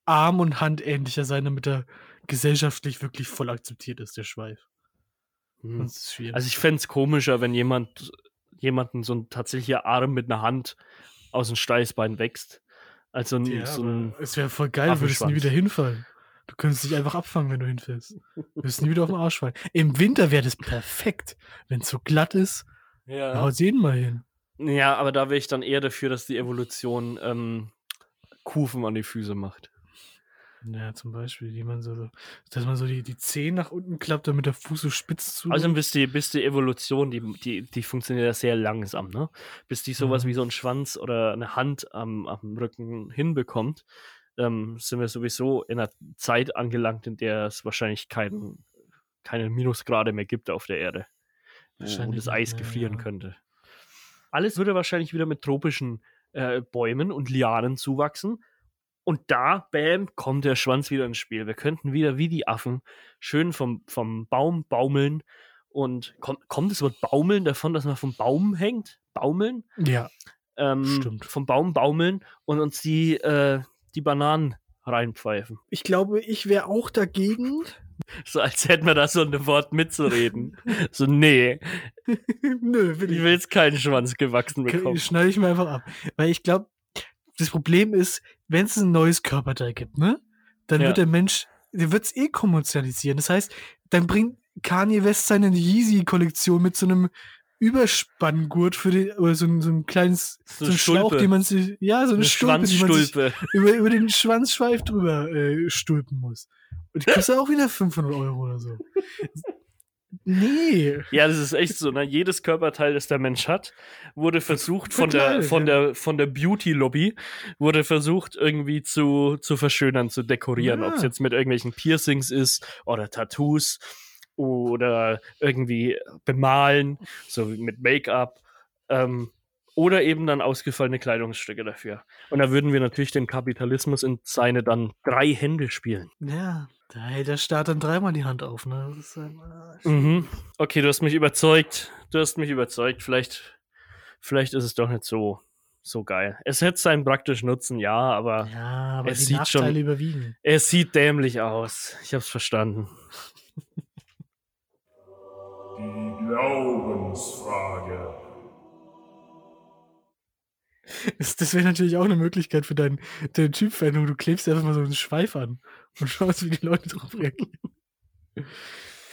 Arm und Hand ähnlicher sein, damit er gesellschaftlich wirklich voll akzeptiert ist, der Schweif. Hm. Also ich fände es komischer, wenn jemand jemanden so ein tatsächlicher Arm mit einer Hand aus dem Steißbein wächst. Also ein, ja, so ein es wäre voll geil, du würdest nie Affenschwanz. wieder hinfallen. Du könntest dich einfach abfangen, wenn du hinfällst. Du wirst nie wieder auf den Arsch fallen. Im Winter wäre das perfekt. Wenn es so glatt ist, da haut jeden mal hin. Ja, aber da wäre ich dann eher dafür, dass die Evolution ähm, Kufen an die Füße macht. Ja, zum Beispiel, die man so, dass man so die, die Zehen nach unten klappt, damit der Fuß so spitz zu. Also bis die, bis die Evolution, die, die, die funktioniert ja sehr langsam, ne? Bis die sowas Mhm. wie so ein Schwanz oder eine Hand am, am Rücken hinbekommt, ähm, sind wir sowieso in einer Zeit angelangt, in der es wahrscheinlich keinen, keine Minusgrade mehr gibt auf der Erde. Wo Wahrscheinlich das Eis mehr, gefrieren ja. könnte. Alles würde wahrscheinlich wieder mit tropischen äh, Bäumen und Lianen zuwachsen. Und da, bam, kommt der Schwanz wieder ins Spiel. Wir könnten wieder wie die Affen schön vom, vom Baum baumeln. Und kommt, kommt das Wort baumeln davon, dass man vom Baum hängt? Baumeln? Ja, Ähm, Stimmt. Vom Baum baumeln und uns die, äh, die Bananen reinpfeifen. ich glaube, ich wäre auch dagegen. So als hätten wir da so ein Wort mitzureden. so, nee, Nö, will ich ich will jetzt keinen Schwanz gewachsen bekommen. Schneide ich mir einfach ab. Weil ich glaube, das Problem ist, wenn es ein neues Körperteil gibt, ne? Dann Ja. wird der Mensch, der wird es eh kommerzialisieren. Das heißt, dann bringt Kanye West seine Yeezy-Kollektion mit so einem Überspanngurt für den, oder so ein, so ein kleines, so, eine ein Schlauch, Stulpe. den man sich, ja, so eine, Eine Stulpe, die man sich über, über den Schwanzschweif drüber äh, stulpen muss. Und die kostet auch wieder 500 Euro oder so. Nee. Ja, das ist echt so. Ne? Jedes Körperteil, das der Mensch hat, wurde versucht von der, von ja. der, von der Beauty-Lobby, wurde versucht irgendwie zu, zu verschönern, zu dekorieren. Ja. Ob es jetzt mit irgendwelchen Piercings ist oder Tattoos oder irgendwie bemalen, so wie mit Make-up. Ähm, oder eben dann ausgefallene Kleidungsstücke dafür. Und da würden wir natürlich den Kapitalismus in seine dann drei Hände spielen. Ja, da hält der Staat dann dreimal die Hand auf, ne? Mhm. Okay, du hast mich überzeugt. Du hast mich überzeugt. Vielleicht, vielleicht ist es doch nicht so, so geil. Es hätte seinen praktischen Nutzen, ja, aber Ja, aber Es sieht schon- Nachteile überwiegen. es sieht dämlich aus. Ich hab's verstanden. Die Glaubensfrage. Das, wäre natürlich auch eine Möglichkeit für deinen, deinen Typ-Fan. Du klebst einfach mal so einen Schweif an und schaust, wie die Leute darauf reagieren.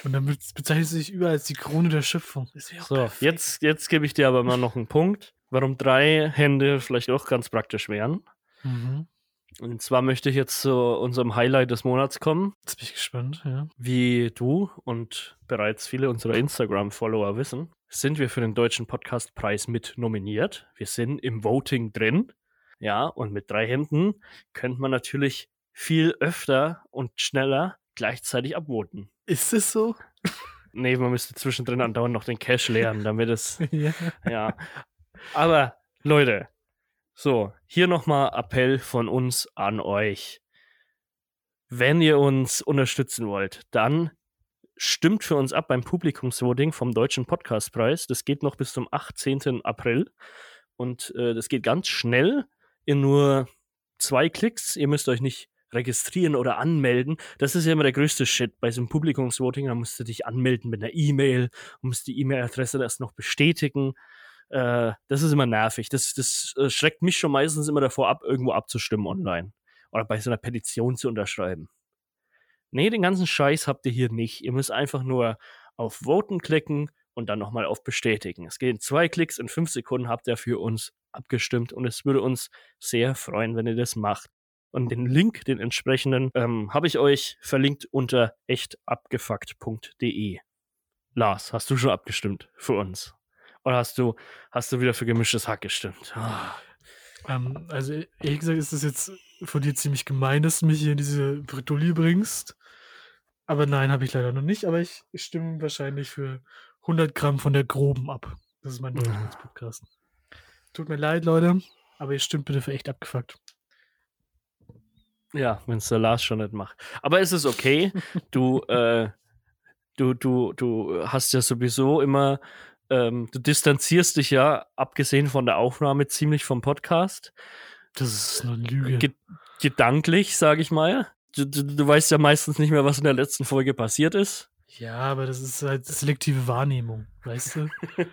Und dann be- bezeichnest du dich überall als die Krone der Schöpfung. So, perfekt. jetzt, jetzt gebe ich dir aber mal noch einen Punkt, warum drei Hände vielleicht auch ganz praktisch wären. Mhm. Und zwar möchte ich jetzt zu unserem Highlight des Monats kommen. Jetzt bin ich gespannt, ja. Wie du und bereits viele unserer Instagram-Follower wissen, sind wir für den Deutschen Podcastpreis mit nominiert. Wir sind im Voting drin. Ja, und mit drei Händen könnte man natürlich viel öfter und schneller gleichzeitig abvoten. Ist es so? Nee, man müsste zwischendrin andauernd noch den Cache leeren, damit es ja. ja. Aber Leute, so, hier nochmal Appell von uns an euch. Wenn ihr uns unterstützen wollt, dann stimmt für uns ab beim Publikumsvoting vom Deutschen Podcastpreis. Das geht noch bis zum 18. April. Und äh, das geht ganz schnell in nur zwei Klicks. Ihr müsst euch nicht registrieren oder anmelden. Das ist ja immer der größte Shit bei so einem Publikumsvoting. Da musst du dich anmelden mit einer E-Mail musst die E-Mail-Adresse erst noch bestätigen. Äh, das ist immer nervig. Das, das äh, schreckt mich schon meistens immer davor ab, irgendwo abzustimmen online. Oder bei so einer Petition zu unterschreiben. Nee, den ganzen Scheiß habt ihr hier nicht. Ihr müsst einfach nur auf Voten klicken und dann nochmal auf Bestätigen. Es geht in zwei Klicks, in fünf Sekunden habt ihr für uns abgestimmt und es würde uns sehr freuen, wenn ihr das macht. Und den Link, den entsprechenden, ähm, habe ich euch verlinkt unter echtabgefuckt.de. Lars, hast du schon abgestimmt für uns? Oder hast du, hast du wieder für gemischtes Hack gestimmt? Ah. Ähm, also, ehrlich gesagt, ist das jetzt von dir ziemlich gemein, dass du mich hier in diese Bredouille bringst. Aber nein, habe ich leider noch nicht. Aber ich stimme wahrscheinlich für 100 Gramm von der groben ab. Das ist mein Durchschnittspodcast. Tut mir leid, Leute, aber ihr stimmt bitte für echt abgefuckt. Ja, wenn es der Lars schon nicht macht. Aber es ist okay. Du, äh, du, du, du hast ja sowieso immer, ähm, du distanzierst dich ja, abgesehen von der Aufnahme, ziemlich vom Podcast. Das ist eine Lüge. Ge gedanklich, sage ich mal. Du, du, du weißt ja meistens nicht mehr, was in der letzten Folge passiert ist. ja, aber das ist halt selektive Wahrnehmung, weißt du?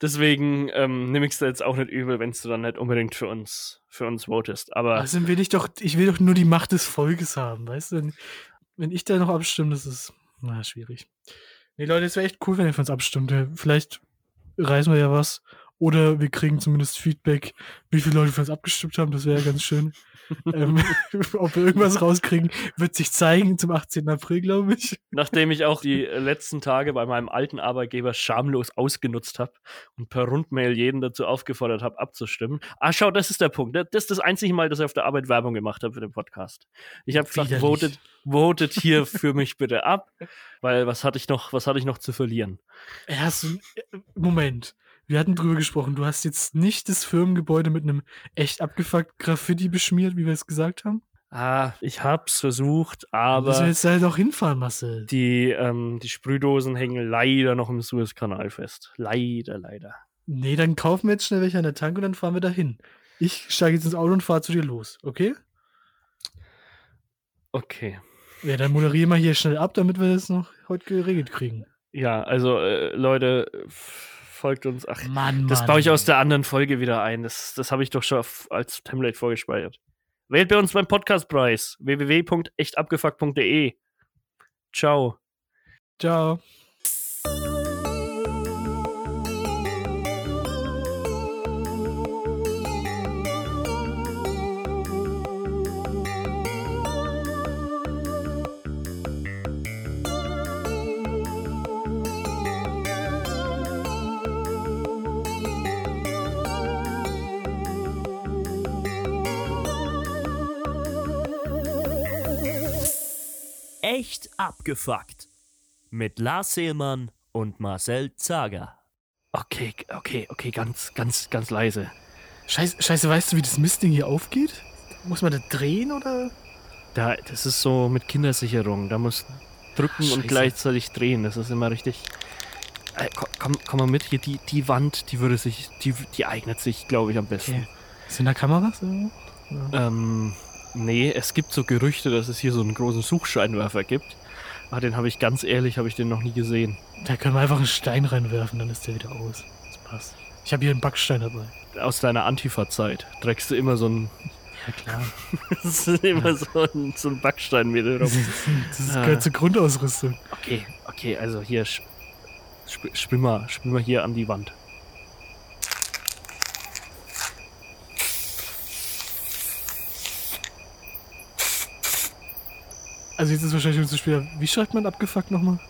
Deswegen ähm, nehme ich es jetzt auch nicht übel, wenn du dann nicht unbedingt für uns, für uns votest. Aber Also will ich doch, ich will doch nur die Macht des Volkes haben, weißt du? Wenn, wenn ich da noch abstimme, das ist, na, schwierig. Nee, Leute, es wäre echt cool, wenn ihr für uns abstimmt. Vielleicht reißen wir ja was. Oder wir kriegen zumindest Feedback, wie viele Leute für uns abgestimmt haben. Das wäre ja ganz schön. ähm, ob wir irgendwas rauskriegen, wird sich zeigen zum 18. April, glaube ich. nachdem ich auch die äh, letzten Tage bei meinem alten Arbeitgeber schamlos ausgenutzt habe und per Rundmail jeden dazu aufgefordert habe, abzustimmen. Ah, schau, das ist der Punkt. Das ist das einzige Mal, dass ich auf der Arbeit Werbung gemacht habe für den Podcast. Ich habe gesagt, votet, votet hier für mich bitte ab, weil was hatte ich noch, was hatte ich noch zu verlieren? Erst, Moment. Wir hatten drüber gesprochen. Du hast jetzt nicht das Firmengebäude mit einem echt abgefuckt Graffiti beschmiert, wie wir es gesagt haben. Ah, ich hab's versucht, Aber müssen wir jetzt halt auch hinfahren, Marcel. die, ähm, die Sprühdosen hängen leider noch im Suezkanal fest. Leider, leider. Nee, dann kaufen wir jetzt schnell welche an der Tank und dann fahren wir dahin. Ich steige jetzt ins Auto und fahre zu dir los, okay? Okay. Ja, dann moderiere mal hier schnell ab, damit wir das noch heute geregelt kriegen. Ja, also äh, Leute, f- folgt uns. Ach, Mann, das Mann. baue ich aus der anderen Folge wieder ein. Das, das habe ich doch schon auf, als Template vorgespeichert. Wählt bei uns beim Podcastpreis www.echtabgefuckt.de. Ciao. Ciao. Echt abgefuckt. Mit Lars Seelmann und Marcel Zager. Okay, okay, okay, ganz, ganz, ganz leise. Scheiße, Scheiße, weißt du, wie das Mistding hier aufgeht? Muss man das drehen oder? Da, das ist so mit Kindersicherung. Da muss drücken und Scheiße. gleichzeitig drehen. Das ist immer richtig. Äh, komm, komm, mal mit hier. Die, die Wand, die würde sich, die, die eignet sich, glaube ich, am besten. Okay. Sind da Kameras? oder? Ähm, nee, es gibt so Gerüchte, dass es hier so einen großen Suchscheinwerfer gibt. Aber den habe ich ganz ehrlich, habe ich den noch nie gesehen. Da können wir einfach einen Stein reinwerfen, dann ist der wieder aus. Das passt. Ich habe hier einen Backstein dabei. Aus deiner Antifa-Zeit trägst du immer so einen, Ja, klar. das ist immer so ein, so ein Backstein mit rum. Das ist, Ah. gehört zur Grundausrüstung. Okay, okay, also hier, sp sp spiel, mal, spiel mal hier an die Wand. Also jetzt ist wahrscheinlich schon zu spät. Wie schreibt man abgefuckt nochmal?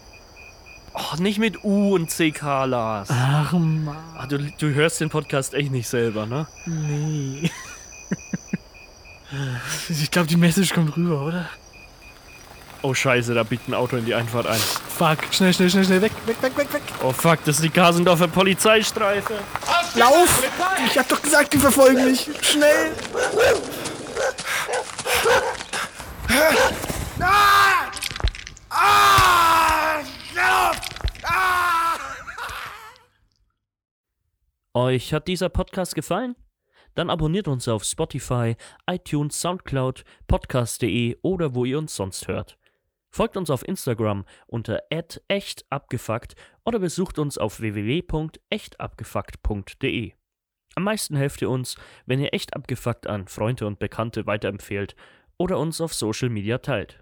Oh, nicht mit U und CK, Lars. Ach Mann. Ah, du, du hörst den Podcast echt nicht selber, ne? Nee. ich glaube, die Message kommt rüber, oder? Oh scheiße, da biegt ein Auto in die Einfahrt ein. Fuck, schnell, schnell, schnell, schnell, weg, weg, weg, weg, weg. Oh fuck, das ist die Kasendorfer Polizeistreife. Lauf! Ich hab doch gesagt, die verfolgen mich. Schnell! Euch hat dieser Podcast gefallen? Dann abonniert uns auf Spotify, iTunes, Soundcloud, podcast.de oder wo ihr uns sonst hört. Folgt uns auf Instagram unter @echtabgefuckt oder besucht uns auf www.echtabgefuckt.de. Am meisten helft ihr uns, wenn ihr echt abgefuckt an Freunde und Bekannte weiterempfehlt oder uns auf Social Media teilt.